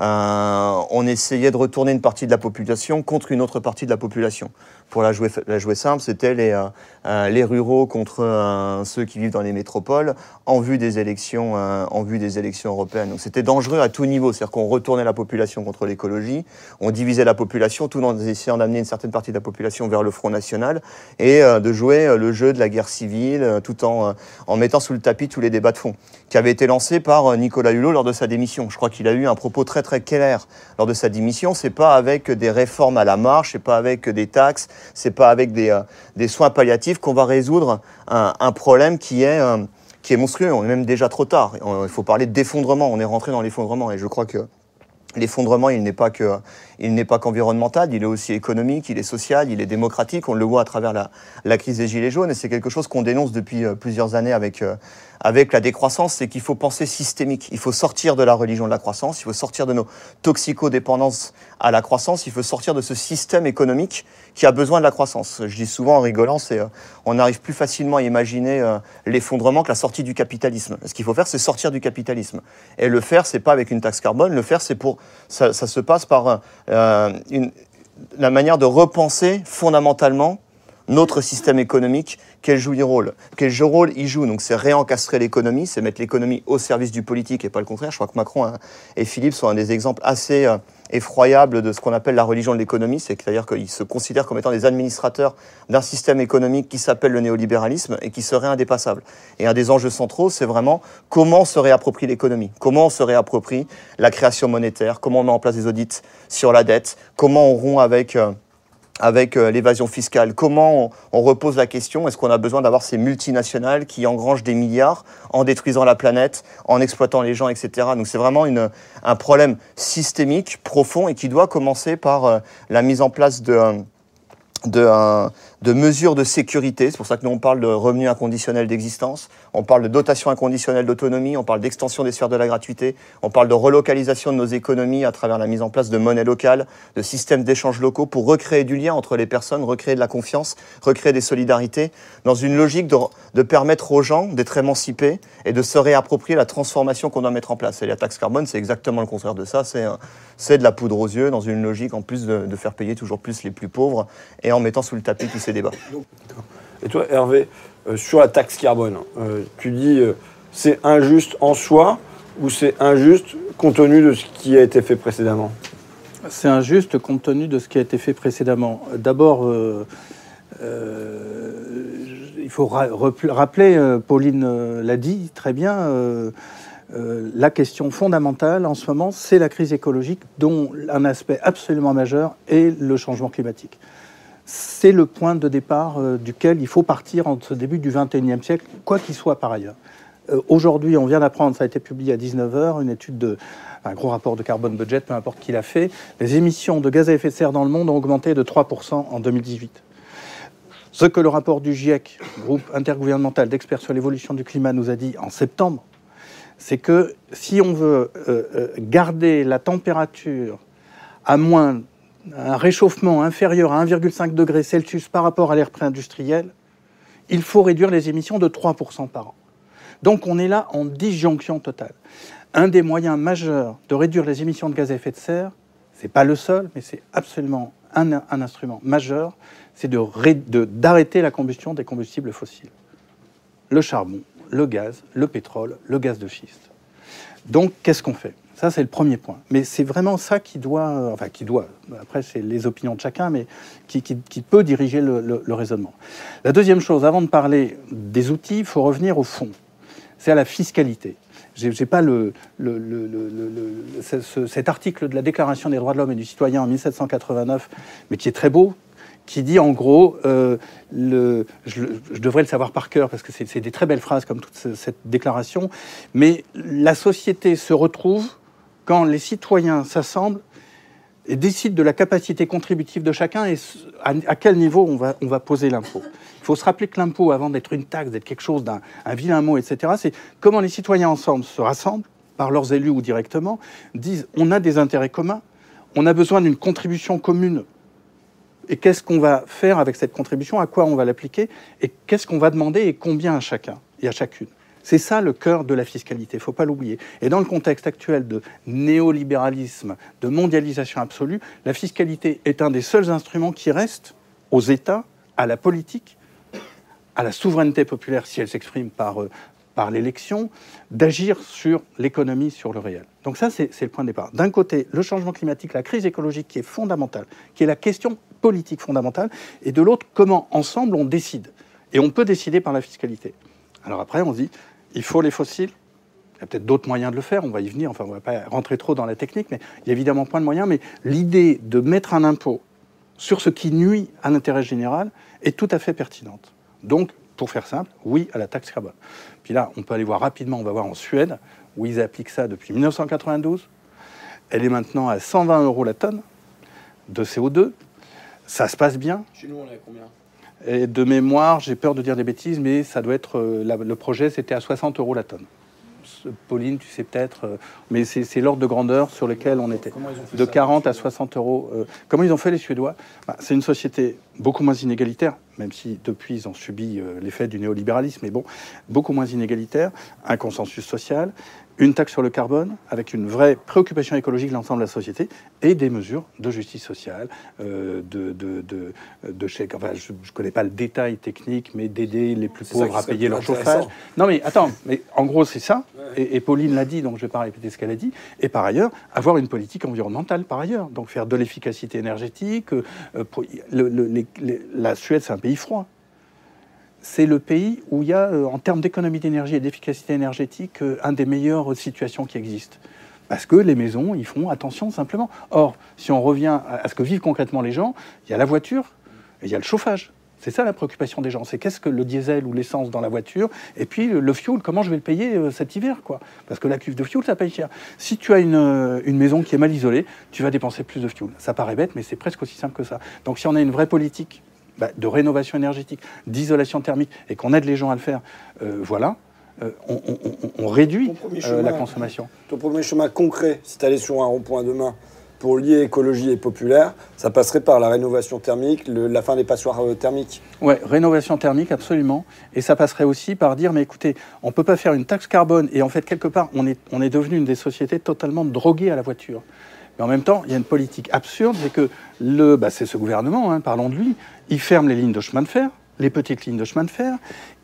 Euh, on essayait de retourner une partie de la population contre une autre partie de la population. Pour la jouer, simple, c'était les, les ruraux contre ceux qui vivent dans les métropoles en vue des élections, en vue des élections européennes. Donc c'était dangereux à tout niveau, c'est-à-dire qu'on retournait la population contre l'écologie, on divisait la population tout en essayant d'amener une certaine partie de la population vers le Front National et de jouer le jeu de la guerre civile, euh, tout en, euh, en mettant sous le tapis tous les débats de fond, qui avait été lancé par euh, Nicolas Hulot lors de sa démission. Je crois qu'il a eu un propos très clair lors de sa démission. C'est pas avec des réformes à la marche, c'est pas avec des taxes, c'est pas avec des, des soins palliatifs qu'on va résoudre un, problème qui est qui est monstrueux. On est même déjà trop tard. Il faut parler d'effondrement. On est rentré dans l'effondrement et je crois que L'effondrement, il n'est pas que, il n'est pas qu'environnemental, il est aussi économique, il est social, il est démocratique. On le voit à travers la, crise des gilets jaunes, et c'est quelque chose qu'on dénonce depuis euh, plusieurs années avec euh, avec la décroissance, c'est qu'il faut penser systémique. Il faut sortir de la religion de la croissance, il faut sortir de nos toxicodépendances à la croissance, il faut sortir de ce système économique qui a besoin de la croissance. Je dis souvent en rigolant, c'est euh, on arrive plus facilement à imaginer euh, l'effondrement que la sortie du capitalisme. Ce qu'il faut faire, c'est sortir du capitalisme. Et le faire, c'est pas avec une taxe carbone. Le faire, c'est pour ça, se passe par une, la manière de repenser fondamentalement notre système économique, quel joue rôle Quel rôle il joue Donc c'est réencastrer l'économie, c'est mettre l'économie au service du politique et pas le contraire. Je crois que Macron hein, et Philippe sont un des exemples assez euh, effroyables de ce qu'on appelle la religion de l'économie, c'est-à-dire qu'ils se considèrent comme étant des administrateurs d'un système économique qui s'appelle le néolibéralisme et qui serait indépassable. Et un des enjeux centraux, c'est vraiment comment se réapproprie l'économie, comment se réapproprie la création monétaire, comment on met en place des audits sur la dette, comment on rompt avec... Euh, avec euh, l'évasion fiscale Comment on, repose la question Est-ce qu'on a besoin d'avoir ces multinationales qui engrangent des milliards en détruisant la planète, en exploitant les gens, etc. Donc c'est vraiment une, un problème systémique, profond, et qui doit commencer par euh, la mise en place de... de mesures de sécurité. C'est pour ça que nous, on parle de revenu inconditionnel d'existence, on parle de dotation inconditionnelle d'autonomie, on parle d'extension des sphères de la gratuité, on parle de relocalisation de nos économies à travers la mise en place de monnaie locale, de systèmes d'échanges locaux pour recréer du lien entre les personnes, recréer de la confiance, recréer des solidarités, dans une logique de, permettre aux gens d'être émancipés et de se réapproprier la transformation qu'on doit mettre en place. Et la taxe carbone, c'est exactement le contraire de ça. C'est de la poudre aux yeux dans une logique en plus de, faire payer toujours plus les plus pauvres en mettant sous le tapis tous ces débats. Et toi, Hervé, euh, sur la taxe carbone, euh, tu dis euh, c'est injuste en soi ou c'est injuste compte tenu de ce qui a été fait précédemment? C'est injuste compte tenu de ce qui a été fait précédemment. D'abord, euh, il faut ra rappeler, Pauline l'a dit très bien, euh, la question fondamentale en ce moment, c'est la crise écologique, dont un aspect absolument majeur est le changement climatique. C'est le point de départ euh, duquel il faut partir en ce début du XXIe siècle, quoi qu'il soit par ailleurs. Euh, Aujourd'hui, on vient d'apprendre, ça a été publié à 19h, une étude de un gros rapport de carbone budget, peu importe qui l'a fait, les émissions de gaz à effet de serre dans le monde ont augmenté de 3% en 2018. Ce que le rapport du GIEC, groupe intergouvernemental d'experts sur l'évolution du climat, nous a dit en septembre, c'est que si on veut euh, garder la température à moins un réchauffement inférieur à 1,5 degré Celsius par rapport à l'ère pré-industrielle, il faut réduire les émissions de 3% par an. Donc on est là en disjonction totale. Un des moyens majeurs de réduire les émissions de gaz à effet de serre, c'est pas le seul, mais c'est absolument un, instrument majeur, c'est d'arrêter la combustion des combustibles fossiles. Le charbon, le gaz, le pétrole, le gaz de schiste. Donc, qu'est-ce qu'on fait? Ça, c'est le premier point. Mais c'est vraiment ça qui doit, enfin, qui doit, après, c'est les opinions de chacun, mais qui, peut diriger le, raisonnement. La deuxième chose, avant de parler des outils, il faut revenir au fond. C'est à la fiscalité. Je n'ai pas le, ce, cet article de la Déclaration des droits de l'homme et du citoyen en 1789, mais qui est très beau, qui dit en gros, euh, je, je, devrais le savoir par cœur parce que c'est des très belles phrases comme toute cette déclaration, mais la société se retrouve quand les citoyens s'assemblent et décident de la capacité contributive de chacun et à, quel niveau on va poser l'impôt. Il faut se rappeler que l'impôt, avant d'être une taxe, d'être quelque chose d'un vilain mot, etc., c'est comment les citoyens ensemble se rassemblent, par leurs élus ou directement, disent on a des intérêts communs, on a besoin d'une contribution commune et qu'est-ce qu'on va faire avec cette contribution, à quoi on va l'appliquer, et qu'est-ce qu'on va demander? Et combien à chacun? Et à chacune. C'est ça le cœur de la fiscalité, il ne faut pas l'oublier. Et dans le contexte actuel de néolibéralisme, de mondialisation absolue, la fiscalité est un des seuls instruments qui restent aux États, à la politique, à la souveraineté populaire, si elle s'exprime par, euh, par l'élection, d'agir sur l'économie, sur le réel. Donc ça, c'est le point de départ. D'un côté, le changement climatique, la crise écologique qui est fondamentale, qui est la question politique fondamentale, et de l'autre, comment ensemble on décide. Et on peut décider par la fiscalité. Alors après, on se dit, il faut les fossiles. Il y a peut-être d'autres moyens de le faire, on va y venir, enfin on ne va pas rentrer trop dans la technique, mais il y a évidemment plein de moyens. Mais l'idée de mettre un impôt sur ce qui nuit à l'intérêt général est tout à fait pertinente. Donc, pour faire simple, oui à la taxe carbone. Puis là, on peut aller voir rapidement, on va voir en Suède, où ils appliquent ça depuis 1992. Elle est maintenant à 120 euros la tonne de CO2. Ça se passe bien. Chez nous, on est à combien? Et de mémoire, j'ai peur de dire des bêtises, mais ça doit être. Euh, la, le projet, c'était à 60 euros la tonne. Pauline, tu sais peut-être, euh, mais c'est l'ordre de grandeur sur lequel on était. De 40 à 60 euros. Euh, comment ils ont fait les Suédois? Bah, C'est une société beaucoup moins inégalitaire, même si depuis ils ont subi euh, l'effet du néolibéralisme, mais bon, beaucoup moins inégalitaire, un consensus social, une taxe sur le carbone, avec une vraie préoccupation écologique de l'ensemble de la société, et des mesures de justice sociale, euh, de, de, de, de chèques. Enfin, je ne connais pas le détail technique, mais d'aider les plus pauvres à payer leur chauffage. Non, mais attends, mais en gros, c'est ça. Et, et, Pauline l'a dit, donc je ne vais pas répéter ce qu'elle a dit. Et par ailleurs, avoir une politique environnementale, par ailleurs. Donc faire de l'efficacité énergétique. Euh, pour, le, le, les, les, la Suède, c'est un pays froid c'est le pays où il y a, euh, en termes d'économie d'énergie et d'efficacité énergétique, euh, un des meilleures situations qui existent. Parce que les maisons, ils font attention simplement. Or, si on revient à ce que vivent concrètement les gens, il y a la voiture et il y a le chauffage. C'est ça la préoccupation des gens. C'est qu'est-ce que le diesel ou l'essence dans la voiture et puis le, fuel, comment je vais le payer euh, cet hiver quoi Parce que la cuve de fuel, ça paye cher. Si tu as une, une, maison qui est mal isolée, tu vas dépenser plus de fuel. Ça paraît bête, mais c'est presque aussi simple que ça. Donc si on a une vraie politique bah, de rénovation énergétique, d'isolation thermique, et qu'on aide les gens à le faire, euh, voilà, euh, on, on- on- on réduit euh, la consommation. Ton premier chemin concret, si tu allais sur un rond-point demain, pour lier écologie et populaire, ça passerait par la rénovation thermique, le- la fin des passoires thermiques. Ouais, rénovation thermique, absolument. Et ça passerait aussi par dire, mais écoutez, on ne peut pas faire une taxe carbone. Et en fait, quelque part, on est, on est devenu une des sociétés totalement droguées à la voiture. Mais en même temps, il y a une politique absurde, c'est que le, bah, c'est ce gouvernement, hein, parlons de lui, il ferme les lignes de chemin de fer, les petites lignes de chemin de fer.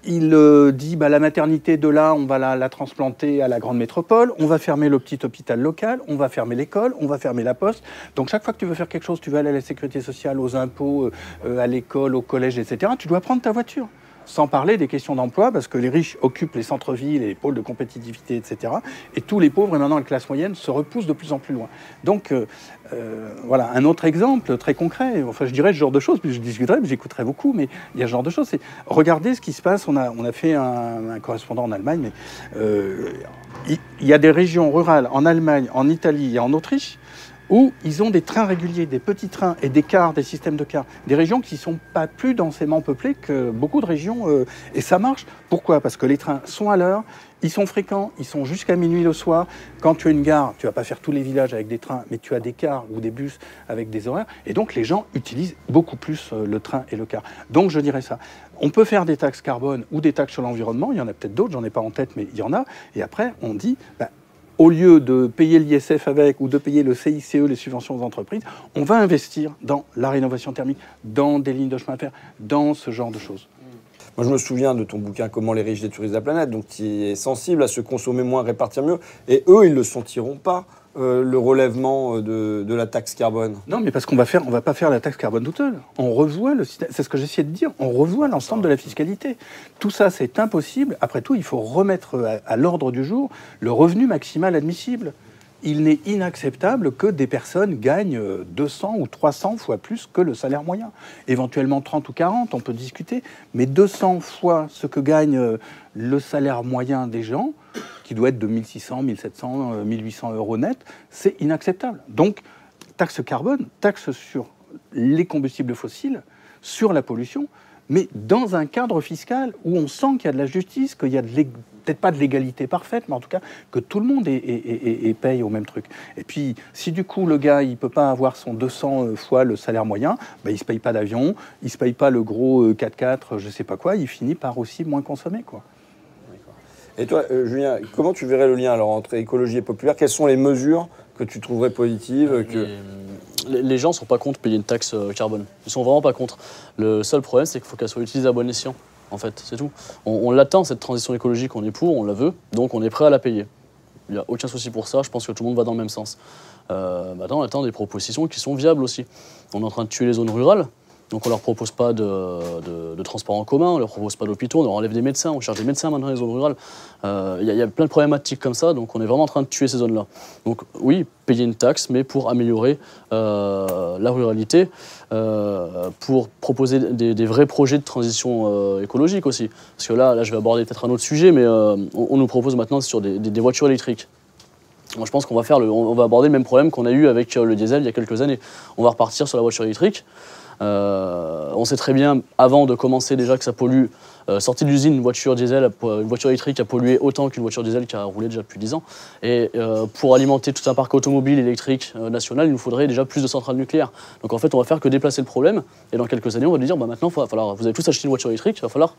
Il euh, dit, bah, la maternité de là, on va la, la transplanter à la grande métropole, on va fermer le petit hôpital local, on va fermer l'école, on va fermer la poste. Donc chaque fois que tu veux faire quelque chose, tu vas aller à la sécurité sociale, aux impôts, euh, euh, à l'école, au collège, etc., tu dois prendre ta voiture. Sans parler des questions d'emploi, parce que les riches occupent les centres-villes les pôles de compétitivité, etc. Et tous les pauvres et maintenant la classe moyenne se repoussent de plus en plus loin. Donc euh, euh, voilà, un autre exemple très concret, enfin je dirais ce genre de choses, puis je discuterai, puis j'écouterai beaucoup, mais il y a ce genre de choses, regardez ce qui se passe, on a, on a fait un, correspondant en Allemagne, mais euh, il il y a des régions rurales en Allemagne, en Italie et en Autriche où ils ont des trains réguliers, des petits trains et des cars, des systèmes de cars. Des régions qui ne sont pas plus densément peuplées que beaucoup de régions. euh, et ça marche. Pourquoi? Parce que les trains sont à l'heure, ils sont fréquents, ils sont jusqu'à minuit le soir. Quand tu as une gare, tu vas pas faire tous les villages avec des trains, mais tu as des cars ou des bus avec des horaires. Et donc les gens utilisent beaucoup plus euh, le train et le car. Donc je dirais ça. On peut faire des taxes carbone ou des taxes sur l'environnement. Il y en a peut-être d'autres, j'en ai pas en tête, mais il y en a. Et après, on dit, bah, au lieu de payer l'ISF avec ou de payer le CICE, les subventions aux entreprises, on va investir dans la rénovation thermique, dans des lignes de chemin de fer, dans ce genre de choses. Moi, je me souviens de ton bouquin Comment les riches détruisent la planète, donc tu es sensible à se consommer moins, répartir mieux. Et eux, ils ne le sentiront pas, euh, le relèvement euh, de, la taxe carbone. Non, mais parce qu'on va va pas faire la taxe carbone toute seule. On revoit le système. C'est ce que j'essayais de dire. On revoit l'ensemble de la fiscalité. Tout ça, c'est impossible. Après tout, il faut remettre à, à l'ordre du jour le revenu maximal admissible. Il n'est inacceptable que des personnes gagnent euh, 200 ou 300 fois plus que le salaire moyen. Éventuellement 30 ou 40, on peut discuter, mais 200 fois ce que gagne euh, le salaire moyen des gens, qui doit être de 1600, 1700, euh, 1800 euros net, c'est inacceptable. Donc, taxe carbone, taxe sur les combustibles fossiles, sur la pollution, mais dans un cadre fiscal où on sent qu'il y a de la justice, qu'il y a peut-être pas de l'égalité parfaite, mais en tout cas que tout le monde est, est- est- est- paye au même truc. Et puis, si du coup le gars il peut pas avoir son 200 fois le salaire moyen, bah, il se paye pas d'avion, il se paye pas le gros euh, 4x4, je sais pas quoi, il finit par aussi moins consommer quoi. Et toi, euh, Julien, comment tu verrais le lien alors entre écologie et populaire? Quelles sont les mesures que tu trouverais positives euh, que... Euh, les- les gens sont pas contre payer une taxe euh, carbone. Ils sont vraiment pas contre. Le seul problème, c'est qu'il faut qu'elle soit utilisée à bon escient. En fait, c'est tout. On, l'attend, cette transition écologique, on est pour, on la veut, donc on est prêt à la payer. Il n'y a aucun souci pour ça, je pense que tout le monde va dans le même sens. Euh, maintenant, on attend des propositions qui sont viables aussi. On est en train de tuer les zones rurales, donc on leur propose pas de, transport en commun, on leur propose pas d'hôpitaux, on leur enlève des médecins, on cherche des médecins maintenant dans les zones rurales. Euh, Il y, a- plein de problématiques comme ça, donc on est vraiment en train de tuer ces zones-là. Donc oui, payer une taxe, mais pour améliorer euh, la ruralité, euh, pour proposer des, vrais projets de transition écologique aussi. Parce que là, là, je vais aborder peut-être un autre sujet, mais on, nous propose maintenant sur des, voitures électriques. Moi, je pense qu'on va faire on va aborder le même problème qu'on a eu avec le diesel il y a quelques années. On va repartir sur la voiture électrique. Euh, on sait très bien, avant de commencer déjà que ça pollue, euh, sortie de l'usine, une voiture diesel, une voiture électrique a pollué autant qu'une voiture diesel qui a roulé déjà depuis 10 ans. Et euh, pour alimenter tout un parc automobile électrique euh, national, il nous faudrait déjà plus de centrales nucléaires. Donc en fait, on va faire que déplacer le problème. Et dans quelques années, on va lui dire, bah, maintenant, va falloir, vous avez tous acheté une voiture électrique, il va falloir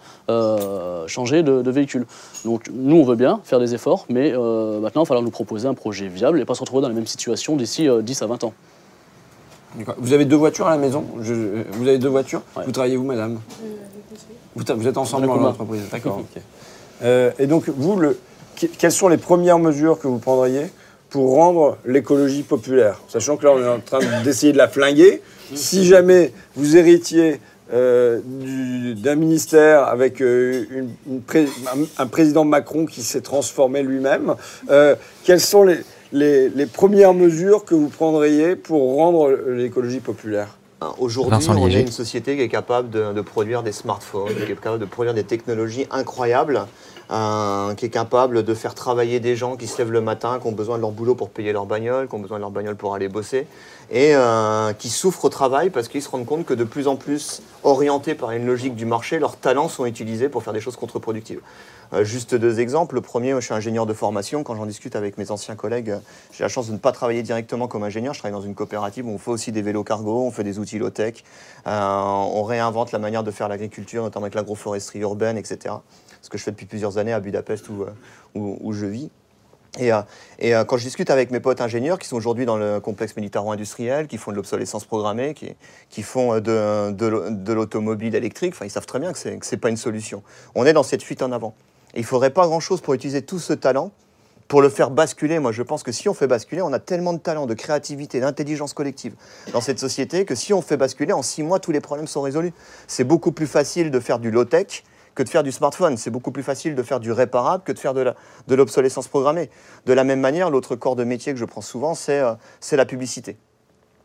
changer de, de véhicule. Donc nous, on veut bien faire des efforts, mais maintenant, il va falloir nous proposer un projet viable et pas se retrouver dans la même situation d'ici euh, 10 à 20 ans. Vous avez deux voitures à la maison Je- je- Vous avez deux voitures Ouais. Vous travaillez où, madame vous, tra- vous êtes ensemble En dans commun. l'entreprise D'accord. ok. Euh, et donc, vous, le, que- quelles sont les premières mesures que vous prendriez pour rendre l'écologie populaire Sachant que là, on est en train d'essayer de la flinguer. Si jamais vous héritiez euh, du- d'un ministère avec euh, une- une pré- un, un président Macron qui s'est transformé lui-même, euh, quelles sont les, les- les premières mesures que vous prendriez pour rendre l'écologie populaire Aujourd'hui, Vincent on est une société qui est capable de, de produire des smartphones, qui est capable de produire des technologies incroyables, euh, qui est capable de faire travailler des gens qui se lèvent le matin, qui ont besoin de leur boulot pour payer leur bagnole, qui ont besoin de leur bagnole pour aller bosser, et euh, qui souffrent au travail parce qu'ils se rendent compte que de plus en plus orientés par une logique du marché, leurs talents sont utilisés pour faire des choses contre-productives. Euh, juste deux exemples. Le premier, je suis ingénieur de formation. Quand j'en discute avec mes anciens collègues, j'ai la chance de ne pas travailler directement comme ingénieur. Je travaille dans une coopérative où on fait aussi des vélos cargo, on fait des outils low-tech, euh, on réinvente la manière de faire l'agriculture, notamment avec l'agroforesterie urbaine, etc. Ce que je fais depuis plusieurs années à Budapest où, euh, où, je vis. Et, euh, et, euh, quand je discute avec mes potes ingénieurs qui sont aujourd'hui dans le complexe militaro-industriel, qui font de l'obsolescence programmée, qui, qui font de, de l'au- de l'automobile électrique, enfin, ils savent très bien que ce n'est pas une solution. On est dans cette fuite en avant. Il ne faudrait pas grand-chose pour utiliser tout ce talent pour le faire basculer. Moi, je pense que si on fait basculer, on a tellement de talent, de créativité, d'intelligence collective dans cette société que si on fait basculer, en six mois, tous les problèmes sont résolus. C'est beaucoup plus facile de faire du low-tech que de faire du smartphone. C'est beaucoup plus facile de faire du réparable que de faire de l'obsolescence programmée. De la même manière, l'autre corps de métier que je prends souvent, c'est euh, la publicité.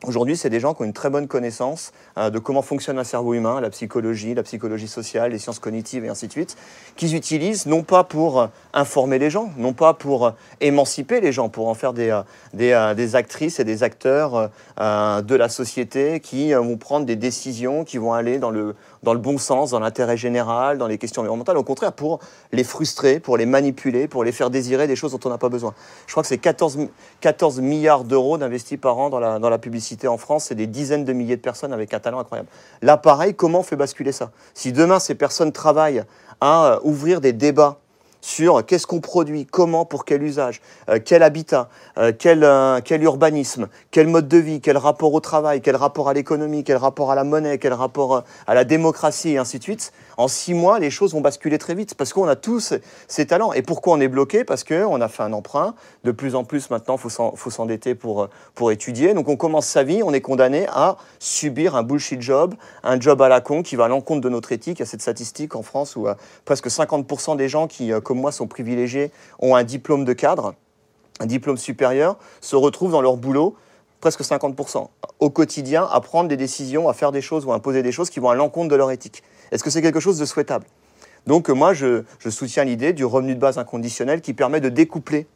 Aujourd'hui, c'est des gens qui ont une très bonne connaissance euh, de comment fonctionne un cerveau humain, la psychologie, la psychologie sociale, les sciences cognitives et ainsi de suite, qu'ils utilisent non pas pour euh, informer les gens, non pas pour euh, émanciper les gens, pour en faire des, des, actrices et des acteurs de la société qui vont prendre des décisions qui vont aller dans le, dans le bon sens, dans l'intérêt général, dans les questions environnementales. Au contraire, pour les frustrer, pour les manipuler, pour les faire désirer des choses dont on n'a pas besoin. Je crois que c'est 14, mi- 14 milliards d'euros d'investis par an dans la, dans la publicité en France. C'est des dizaines de milliers de personnes avec un talent incroyable. Là, pareil, comment on fait basculer ça? Si demain, ces personnes travaillent à ouvrir des débats sur qu'est-ce qu'on produit, comment, pour quel usage, euh, quel habitat, euh, quel, euh, quel urbanisme, quel mode de vie, quel rapport au travail, quel rapport à l'économie, quel rapport à la monnaie, quel rapport à la démocratie et ainsi de suite. En six mois, les choses vont basculer très vite parce qu'on a tous ces talents. Et pourquoi on est bloqué? Parce qu'on a fait un emprunt. De plus en plus maintenant, il faut s'en- faut s'endetter pour, pour étudier. Donc on commence sa vie, on est condamné à subir un bullshit job, un job à la con qui va à l'encontre de notre éthique. Il y a cette statistique en France où presque 50% des gens qui, comme moi, sont privilégiés, ont un diplôme de cadre, un diplôme supérieur, se retrouvent dans leur boulot presque 50%, au quotidien, à prendre des décisions, à faire des choses ou à imposer des choses qui vont à l'encontre de leur éthique. Est-ce que c'est quelque chose de souhaitable? Donc euh, moi, je, je soutiens l'idée du revenu de base inconditionnel qui permet de découpler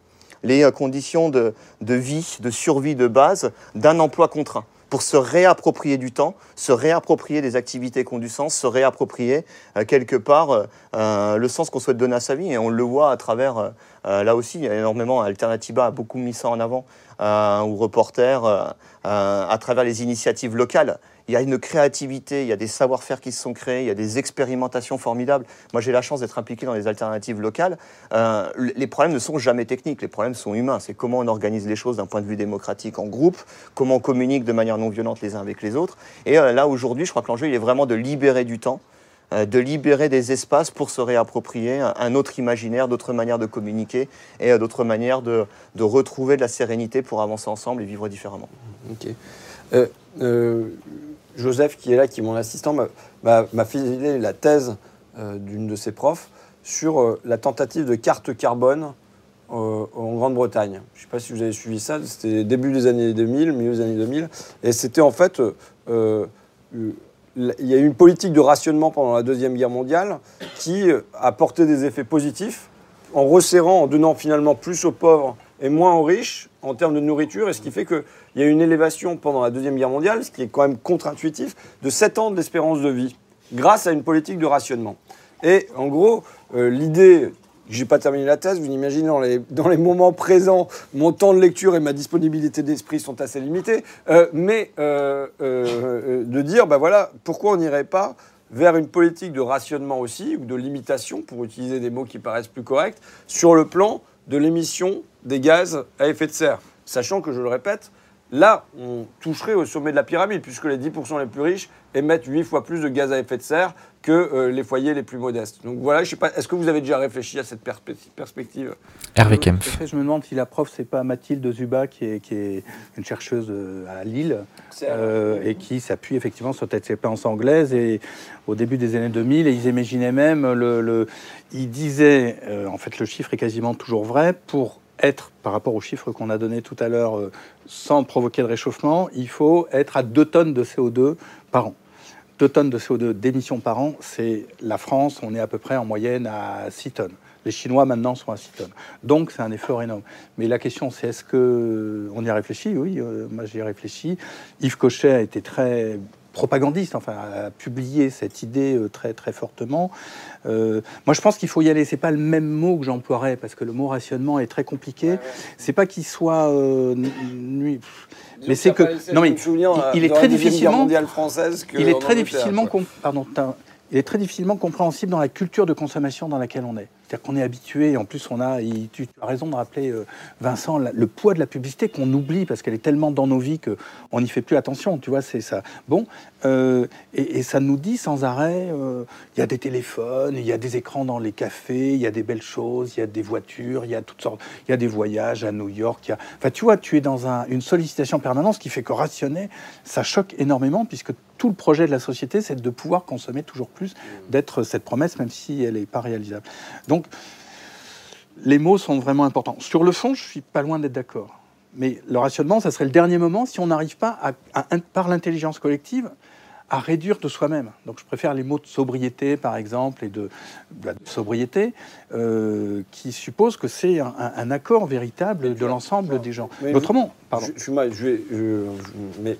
les euh, conditions de, de vie, de survie de base d'un emploi contraint pour se réapproprier du temps, se réapproprier des activités qui du sens, se réapproprier euh, quelque part euh, euh, le sens qu'on souhaite donner à sa vie. Et on le voit à travers, là aussi, il y a énormément, Alternativa a beaucoup mis ça en avant, ou Reporter, à travers les initiatives locales. Il y a une créativité, il y a des savoir-faire qui se sont créés, il y a des expérimentations formidables. Moi, j'ai la chance d'être impliqué dans des alternatives locales. Euh, les problèmes ne sont jamais techniques, les problèmes sont humains. C'est comment on organise les choses d'un point de vue démocratique en groupe, comment on communique de manière non violente les uns avec les autres. Et euh, là, aujourd'hui, je crois que l'enjeu, il est vraiment de libérer du temps, euh, de libérer des espaces pour se réapproprier un, autre imaginaire, d'autres manières de communiquer et d'autres manières de, retrouver de la sérénité pour avancer ensemble et vivre différemment. Ok. Joseph, qui est là, qui est mon assistant, m'a- filé la thèse euh, d'une de ses profs sur euh, la tentative de carte carbone euh, en Grande-Bretagne. Je ne sais pas si vous avez suivi ça, c'était début des années 2000, milieu des années 2000, et c'était en fait... il y a eu une politique de rationnement pendant la Deuxième Guerre mondiale qui a porté des effets positifs en resserrant, en donnant finalement plus aux pauvres et moins aux riches en termes de nourriture, et ce qui fait qu'il y a eu une élévation pendant la Deuxième Guerre mondiale, ce qui est quand même contre-intuitif, de 7 ans d'espérance de vie, grâce à une politique de rationnement. Et en gros, euh, l'idée, j'ai pas terminé la thèse, vous imaginez, dans les, dans les moments présents, mon temps de lecture et ma disponibilité d'esprit sont assez limités, euh, mais euh, euh, de dire, ben voilà, pourquoi on n'irait pas vers une politique de rationnement aussi, ou de limitation, pour utiliser des mots qui paraissent plus corrects, sur le plan de l'émission des gaz à effet de serre. Sachant que, je le répète, là, on toucherait au sommet de la pyramide, puisque les 10% les plus riches émettent 8 fois plus de gaz à effet de serre que euh, les foyers les plus modestes. Donc voilà, je sais pas, est-ce que vous avez déjà réfléchi à cette perspe- perspective? Hervé Kempf. fait, Je me demande si la prof, c'est pas Mathilde Zuba, qui est, qui est une chercheuse euh, à Lille, euh, et qui s'appuie effectivement sur cette expérience anglaise. Et au début des années 2000, et ils imaginaient même, le, le- ils disaient, euh, en fait le chiffre est quasiment toujours vrai, pour être, par rapport aux chiffres qu'on a donnés tout à l'heure, euh, sans provoquer de réchauffement, il faut être à 2 tonnes de CO2 par an. 2 tonnes de CO2 d'émissions par an, c'est la France, on est à peu près en moyenne à 6 tonnes. Les Chinois maintenant sont à 6 tonnes. Donc c'est un effort énorme. Mais la question c'est est-ce que on y a réfléchi? Oui, euh, moi j'y ai réfléchi. Yves Cochet a été très propagandiste, enfin, a publié cette idée euh, très très fortement. Euh, moi, je pense qu'il faut y aller. C'est pas le même mot que j'emploierais parce que le mot rationnement est très compliqué. C'est pas qu'il soit euh, nuit. Mais c'est que non mais il, est très difficilement française il est très difficilement pardon il est très difficilement compréhensible dans la culture de consommation dans laquelle on est. C'est-à-dire qu'on est habitué, en plus on a, tu, as raison de rappeler euh, Vincent, le poids de la publicité qu'on oublie parce qu'elle est tellement dans nos vies qu'on n'y fait plus attention, tu vois, c'est ça. Bon, euh, et, ça nous dit sans arrêt, euh, il y a des téléphones, il y a des écrans dans les cafés, il y a des belles choses, il y a des voitures, il y a toutes sortes, il y a des voyages à New York, il enfin tu vois, tu es dans une sollicitation permanente, ce qui fait que rationner, ça choque énormément puisque tout le projet de la société, c'est de pouvoir consommer toujours plus, d'être cette promesse, même si elle n'est pas réalisable. Donc, les mots sont vraiment importants. Sur le fond, je suis pas loin d'être d'accord. Mais le rationnement, ça serait le dernier moment si on n'arrive pas, à, par l'intelligence collective, à réduire de soi-même. Donc je préfère les mots de sobriété, par exemple, et de, sobriété, euh, qui suppose que c'est un, accord véritable de l'ensemble des gens. Mais Autrement, pardon. Je, mais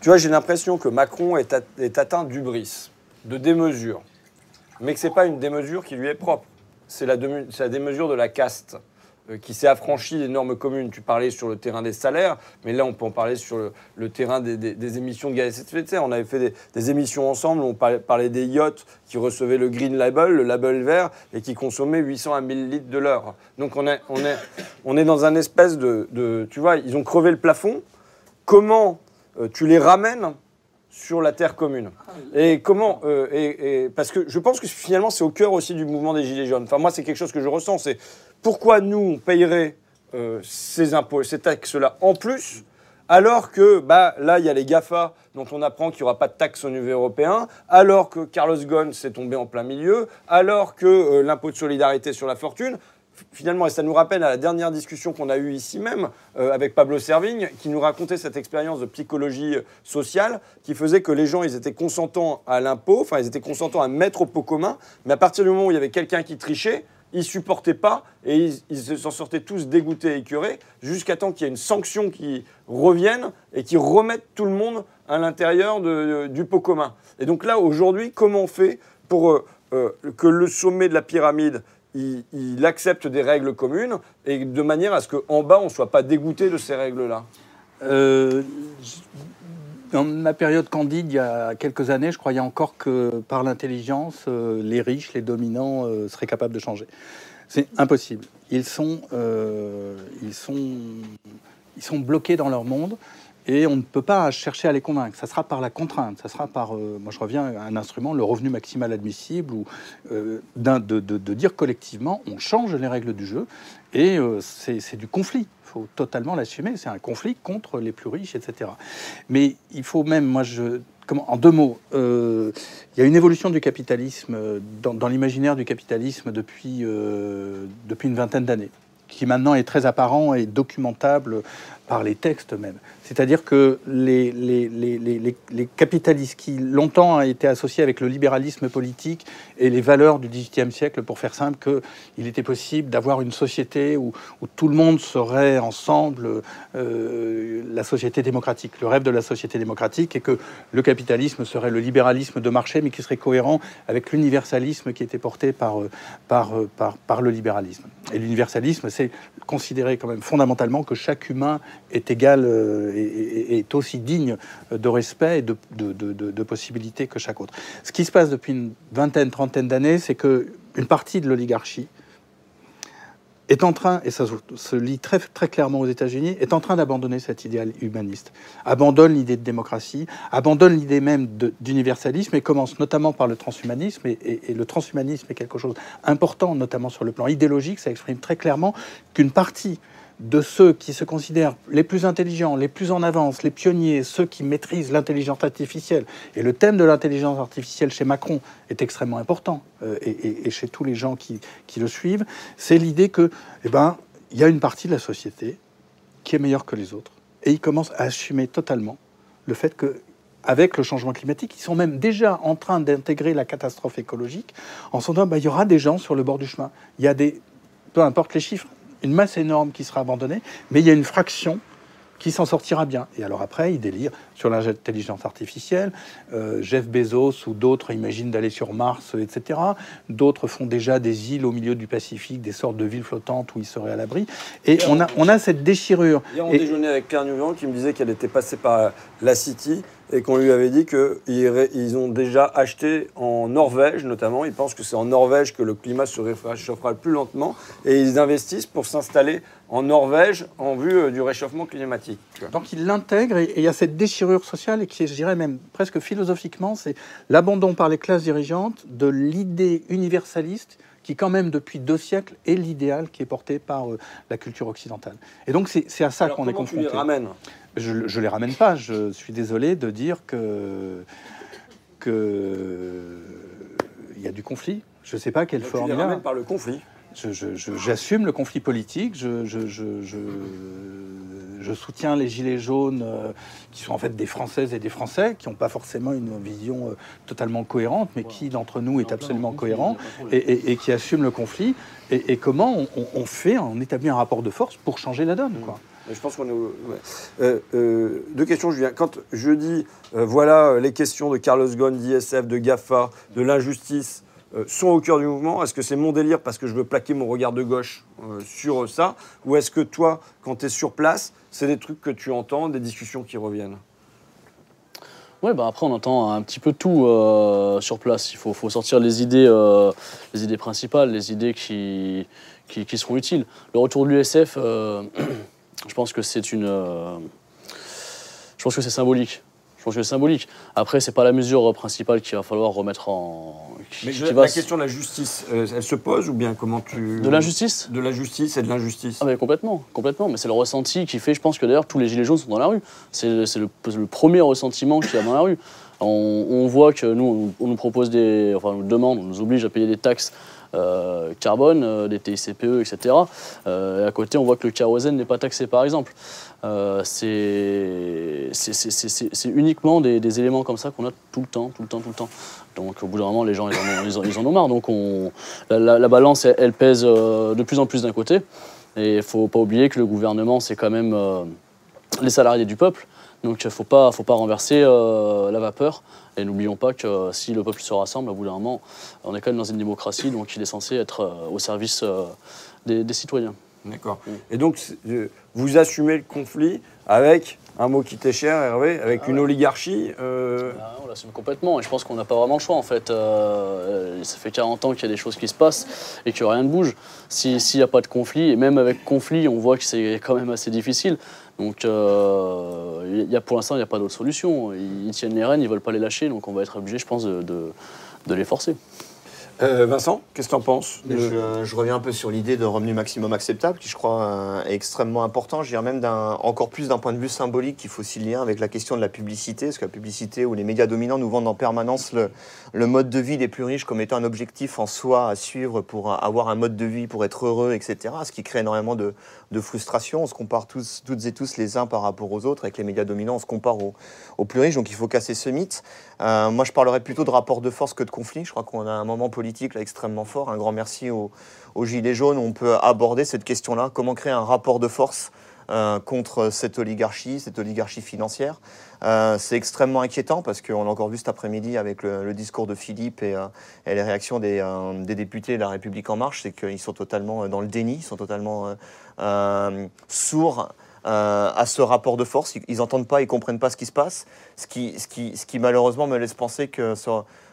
tu vois, j'ai l'impression que Macron est, est atteint d'ubris, de démesure mais que ce n'est pas une démesure qui lui est propre. C'est la, démesure de la caste euh, qui s'est affranchie des normes communes. Tu parlais sur le terrain des salaires, mais là, on peut en parler sur le, terrain des, émissions de gaz à effet de serre. On avait fait des, émissions ensemble, on parlait, des yachts qui recevaient le Green Label, le label vert, et qui consommaient 800 à 1000 litres de l'heure. Donc on est, dans un espèce de, de... Tu vois, ils ont crevé le plafond. Comment euh, tu les ramènes sur la terre commune. Et comment euh, Parce que je pense que finalement, c'est au cœur aussi du mouvement des Gilets jaunes. Enfin, moi, c'est quelque chose que je ressens. C'est pourquoi nous, on payerait euh, ces impôts, ces taxes-là en plus, alors que bah, là, il y a les GAFA dont on apprend qu'il n'y aura pas de taxes au niveau européen, alors que Carlos Ghosn s'est tombé en plein milieu, alors que euh, l'impôt de solidarité sur la fortune finalement, et ça nous rappelle à la dernière discussion qu'on a eue ici même euh, avec Pablo Servigne, qui nous racontait cette expérience de psychologie euh, sociale qui faisait que les gens, ils étaient consentants à l'impôt, enfin, ils étaient consentants à mettre au pot commun, mais à partir du moment où il y avait quelqu'un qui trichait, ils supportaient pas et ils s'en sortaient tous dégoûtés et écœurés jusqu'à temps qu'il y ait une sanction qui revienne et qui remette tout le monde à l'intérieur du pot commun. Et donc là, aujourd'hui, comment on fait pour euh, que le sommet de la pyramide il, accepte des règles communes et de manière à ce qu'en bas, on ne soit pas dégoûté de ces règles-là euh, Dans ma période candide, il y a quelques années, je croyais encore que par l'intelligence, euh, les riches, les dominants euh, seraient capables de changer. C'est impossible. Ils sont, ils, sont, ils sont bloqués dans leur monde et on ne peut pas chercher à les convaincre. Ça sera par la contrainte, ça sera par, euh, moi je reviens à un instrument, le revenu maximal admissible, ou euh, de, dire collectivement, on change les règles du jeu, et euh, c'est du conflit. Il faut totalement l'assumer. C'est un conflit contre les plus riches, etc. Mais il faut même, moi en deux mots, il y a une évolution du capitalisme dans, dans l'imaginaire du capitalisme depuis depuis une vingtaine d'années qui maintenant est très apparent et documentable par les textes même. C'est-à-dire que les, les, capitalistes qui longtemps ont été associés avec le libéralisme politique et les valeurs du XVIIIe siècle, pour faire simple, qu'il était possible d'avoir une société où, tout le monde serait ensemble euh, la société démocratique, le rêve de la société démocratique, et que le capitalisme serait le libéralisme de marché, mais qui serait cohérent avec l'universalisme qui était porté par, euh, euh, le libéralisme. Et l'universalisme, c'est considérer quand même fondamentalement que chaque humain est égal est aussi digne de respect et de, de, possibilités que chaque autre. Ce qui se passe depuis une vingtaine, trentaine d'années, c'est que une partie de l'oligarchie est en train, et ça se lit très, très clairement aux États-Unis, est en train d'abandonner cet idéal humaniste, abandonne l'idée de démocratie, abandonne l'idée même d'universalisme et commence notamment par le transhumanisme. Et, et, le transhumanisme est quelque chose d'important, notamment sur le plan idéologique. Ça exprime très clairement qu'une partie de ceux qui se considèrent les plus intelligents, les plus en avance, les pionniers, ceux qui maîtrisent l'intelligence artificielle. Et le thème de l'intelligence artificielle chez Macron est extrêmement important, euh, et, chez tous les gens qui, le suivent, c'est l'idée que, eh ben, il y a une partie de la société qui est meilleure que les autres, et ils commencent à assumer totalement le fait que avec le changement climatique, ils sont même déjà en train d'intégrer la catastrophe écologique en se disant bah, il y aura des gens sur le bord du chemin. Il y a des, peu importe les chiffres, une masse énorme qui sera abandonnée, mais il y a une fraction qui s'en sortira bien. Et alors après, il délire sur l'intelligence artificielle. Euh, Jeff Bezos ou d'autres imaginent d'aller sur Mars, etc. D'autres font déjà des îles au milieu du Pacifique, des sortes de villes flottantes où ils seraient à l'abri. Et on a, on a cette déchirure. Hier, on déjeunait avec Claire Nugent qui me disait qu'elle était passée par la City et qu'on lui avait dit qu'ils ont déjà acheté en Norvège notamment. Ils pensent que c'est en Norvège que le climat se réchauffera le plus lentement et ils investissent pour s'installer en Norvège en vue euh, du réchauffement climatique. Donc ils l'intègrent et il y a cette déchirure sociale et qui, je dirais même presque philosophiquement, c'est l'abandon par les classes dirigeantes de l'idée universaliste qui quand même depuis deux siècles est l'idéal qui est porté par euh, la culture occidentale. Et donc c'est à ça qu'on est confronté. Tu les ramènes? Je ne les ramène pas. Je suis désolé de dire que que il y a du conflit. Je ne sais pas quelle forme. Tu les ramènes par le conflit. J'assume le conflit politique. Je, je, soutiens les gilets jaunes, euh, qui sont en fait des Françaises et des Français, qui n'ont pas forcément une vision euh, totalement cohérente, mais qui d'entre nous est absolument cohérent et, qui assume le conflit. Et, comment on, on, fait, on établit un rapport de force pour changer la donne. Quoi. Je pense qu'on est. Euh, euh, deux questions, Julien. Quand je dis, euh, voilà, les questions de Carlos Ghosn, d'ISF, de GAFA, de l'injustice sont au cœur du mouvement, est-ce que c'est mon délire parce que je veux plaquer mon regard de gauche sur ça Ou est-ce que toi, quand tu es sur place, c'est des trucs que tu entends, des discussions qui reviennent? Oui, bah après on entend un petit peu tout sur place. Il faut, sortir les idées, les idées principales, les idées qui seront utiles. Le retour de l'USF, [clears throat] je pense que c'est une. Euh, je pense que c'est symbolique. Je pense que c'est symbolique. Après, c'est pas la mesure principale qu'il va falloir remettre en. Mais la question de la justice, euh, elle se pose ou bien comment tu. De l'injustice? De la justice et de l'injustice. Ah, mais complètement, complètement. Mais c'est le ressenti qui fait, je pense que d'ailleurs, tous les Gilets jaunes sont dans la rue. C'est le, le, premier ressentiment qu'il y a dans la rue. On, voit que nous, on, nous propose des. Enfin, on nous demande, on nous oblige à payer des taxes euh, carbone, euh, des TICPE, etc. Euh, et à côté, on voit que le kérosène n'est pas taxé, par exemple. c'est uniquement des, éléments comme ça qu'on a tout le temps, tout le temps, tout le temps. Donc au bout d'un moment, les gens, ils en ont, marre. Donc on, la, balance, elle, pèse de plus en plus d'un côté. Et il ne faut pas oublier que le gouvernement, c'est quand même les salariés du peuple. Donc il ne faut pas renverser la vapeur. Et n'oublions pas que si le peuple se rassemble, au bout d'un moment, on est quand même dans une démocratie, donc il est censé être euh, au service euh, des, citoyens. D'accord. Et donc, euh, vous assumez le conflit avec un mot qui t'est cher, Hervé, avec ah une oligarchie ah, On l'assume complètement et je pense qu'on n'a pas vraiment le choix en fait. ça fait 40 ans qu'il y a des choses qui se passent et que rien ne bouge. S'il n'y a pas de conflit, et même avec conflit, on voit que c'est quand même assez difficile. Donc, euh, pour l'instant, il n'y a pas d'autre solution. Ils, tiennent les rênes, ils ne veulent pas les lâcher, donc on va être obligé, je pense, de les forcer. Euh, Vincent, qu'est-ce que tu en penses je, reviens un peu sur l'idée de revenu maximum acceptable, qui je crois euh, est extrêmement important. Je dirais même encore plus d'un point de vue symbolique qu'il faut aussi lien avec la question de la publicité, parce que la publicité ou les médias dominants nous vendent en permanence le, le, mode de vie des plus riches comme étant un objectif en soi à suivre pour avoir un mode de vie, pour être heureux, etc. Ce qui crée énormément de, de frustration. On se compare tous, toutes et tous les uns par rapport aux autres. Avec les médias dominants, on se compare aux, plus riches. Donc il faut casser ce mythe. Euh, moi, je parlerais plutôt de rapport de force que de conflit. Je crois qu'on a un moment politique là extrêmement fort. Un grand merci aux, Gilets jaunes. On peut aborder cette question-là. Comment créer un rapport de force euh, contre cette oligarchie, cette oligarchie financière? Euh, c'est extrêmement inquiétant parce qu'on l'a encore vu cet après-midi avec le, discours de Philippe et, les réactions des, des, députés de la République en marche, c'est qu'ils sont totalement dans le déni, ils sont totalement euh, sourds euh, à ce rapport de force. Ils n'entendent pas, ils comprennent pas ce qui se passe, ce qui, ce qui, ce qui malheureusement me laisse penser qu'il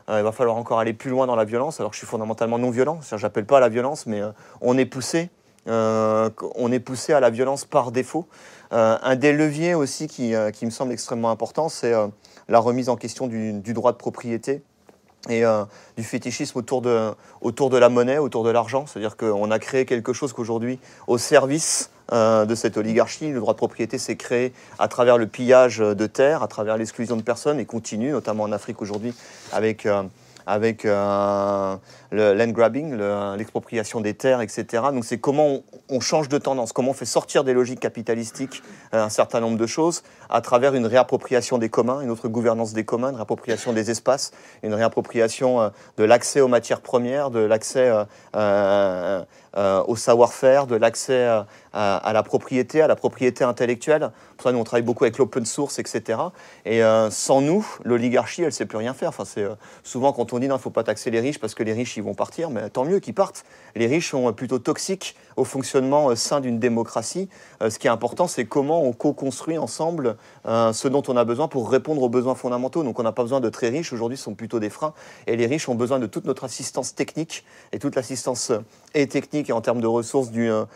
euh, va falloir encore aller plus loin dans la violence. Alors que je suis fondamentalement non violent, j'appelle pas à la violence, mais on est poussé, on est poussé à la violence par défaut. un des leviers aussi qui, qui me semble extrêmement important, c'est la remise en question du, du, droit de propriété et euh, du fétichisme autour de, autour de la monnaie, autour de l'argent. C'est-à-dire qu'on a créé quelque chose qu'aujourd'hui, au service euh, de cette oligarchie, le droit de propriété s'est créé à travers le pillage de terres, à travers l'exclusion de personnes et continue, notamment en Afrique aujourd'hui, avec... Euh, avec euh, le land grabbing, l'expropriation des terres, etc. Donc c'est comment on, change de tendance, comment on fait sortir des logiques capitalistiques un certain nombre de choses à travers une réappropriation des communs, une autre gouvernance des communs, une réappropriation des espaces, une réappropriation de l'accès aux matières premières, de l'accès au savoir-faire, de l'accès à, la propriété, à la propriété intellectuelle. Pour ça, nous, on travaille beaucoup avec l'open source, etc. Et sans nous, l'oligarchie, elle ne sait plus rien faire. Enfin, c'est souvent quand on dit non, il ne faut pas taxer les riches parce que les riches, ils vont partir, mais tant mieux qu'ils partent. Les riches sont plutôt toxiques au fonctionnement euh, sain d'une démocratie. Euh, ce qui est important, c'est comment on co-construit ensemble euh, ce dont on a besoin pour répondre aux besoins fondamentaux. Donc on n'a pas besoin de très riches, aujourd'hui ce sont plutôt des freins. Et les riches ont besoin de toute notre assistance technique et toute l'assistance et technique et en termes de ressources d'une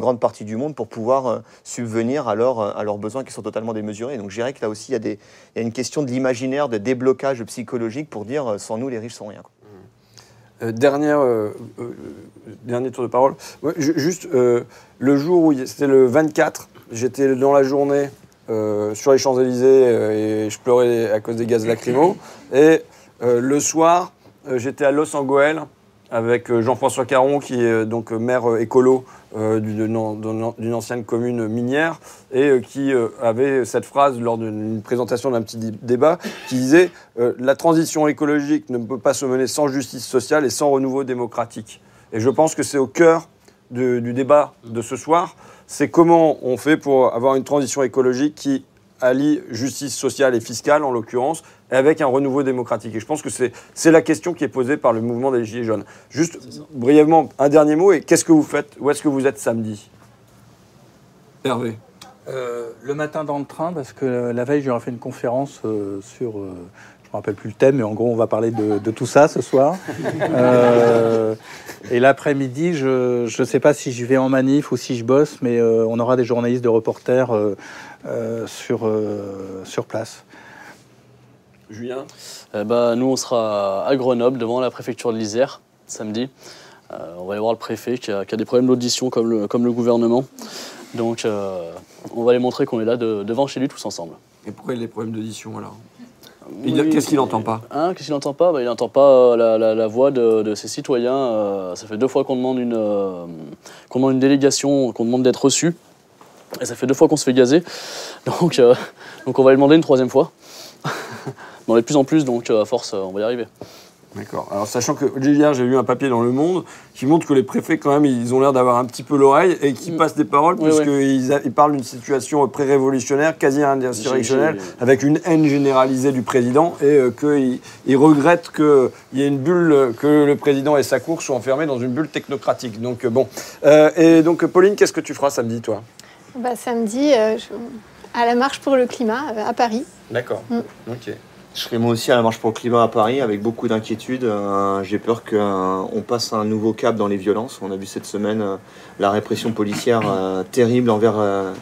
grande partie du monde pour pouvoir subvenir à, à leurs besoins qui sont totalement démesurés. Donc je dirais que là aussi, il y a, une question de l'imaginaire, de déblocage psychologique pour dire sans nous, les riches sont rien. Euh, euh, euh, dernier tour de parole. juste, le jour où c'était le 24, j'étais dans la journée sur les Champs-Élysées et je pleurais à cause des gaz lacrymaux. Et le soir, j'étais à Los Angeles avec Jean-François Caron, qui est donc maire écolo euh, d'une ancienne commune minière et euh, qui euh, avait cette phrase lors d'une présentation d'un petit débat qui disait La transition écologique ne peut pas se mener sans justice sociale et sans renouveau démocratique. Et je pense que c'est au cœur du débat de ce soir. C'est comment on fait pour avoir une transition écologique qui allie justice sociale et fiscale, en l'occurrence, avec un renouveau démocratique. Et je pense que c'est la question qui est posée par le mouvement des Gilets jaunes. Juste brièvement, un dernier mot, et qu'est-ce que vous faites? Où est-ce que vous êtes samedi? Hervé euh, Le matin dans le train, parce que la veille, j'aurais fait une conférence euh, sur... Euh, je ne me rappelle plus le thème, mais en gros, on va parler de, tout ça ce soir. [laughs] et l'après-midi, je ne sais pas si je vais en manif ou si je bosse, mais on aura des journalistes, de reporters sur, sur place. Julien eh ben, Nous, on sera à Grenoble, devant la préfecture de l'Isère, samedi. Euh, on va aller voir le préfet qui a, des problèmes d'audition comme le, comme le gouvernement. Donc, euh, on va aller montrer qu'on est là devant chez lui tous ensemble. Et pourquoi il a des problèmes d'audition alors? Qu'est-ce qu'il n'entend pas? hein, Qu'est-ce qu'il n'entend pas? Bah, Il n'entend pas euh, la, voix de, ses citoyens. ça fait deux fois qu'on demande, une, demande une délégation, qu'on demande d'être reçu. Et ça fait deux fois qu'on se fait gazer. Donc, donc on va lui demander une troisième fois. [laughs] On est de plus en plus, donc euh, à force, euh, on va y arriver. D'accord. Alors, sachant que hier, j'ai lu un papier dans Le Monde qui montre que les préfets, quand même, ils ont l'air d'avoir un petit peu l'oreille et qui mm. passent des paroles, puisqu'ils ils parlent d'une situation pré-révolutionnaire, quasi insurrectionnelle, avec une haine généralisée du président et euh, qu'ils regrettent qu'il y ait une bulle, que le président et sa cour soient enfermés dans une bulle technocratique. Donc, bon. et donc, Pauline, qu'est-ce que tu feras samedi, toi? Bah, Samedi, à la marche pour le climat à Paris. D'accord. Mm. Ok. Je serai moi aussi à la marche pour le climat à Paris avec beaucoup d'inquiétude. Euh, j'ai peur qu'on euh, passe un nouveau cap dans les violences. On a vu cette semaine euh, la répression policière terrible envers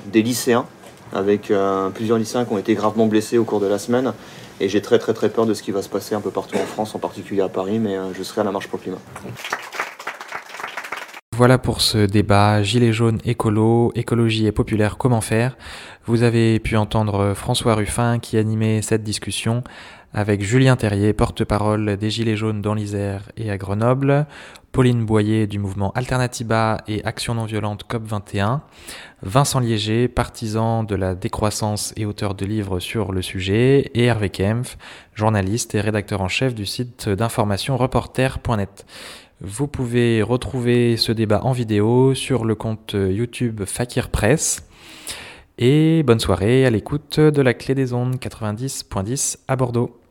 des lycéens, avec plusieurs lycéens qui ont été gravement blessés au cours de la semaine. Et j'ai très très très peur de ce qui va se passer un peu partout en France, en particulier à Paris, mais je serai à la marche pour le climat. Voilà pour ce débat Gilets jaunes écolo, écologie et populaire, comment faire? Vous avez pu entendre François Ruffin qui animait cette discussion avec Julien Terrier, porte-parole des Gilets jaunes dans l'Isère et à Grenoble, Pauline Boyer du mouvement Alternatiba et Action non violente COP21, Vincent Liéger, partisan de la décroissance et auteur de livres sur le sujet, et Hervé Kempf, journaliste et rédacteur en chef du site d'information reporter.net. Vous pouvez retrouver ce débat en vidéo sur le compte YouTube Fakir Press. Et bonne soirée à l'écoute de la clé des ondes 90.10 à Bordeaux.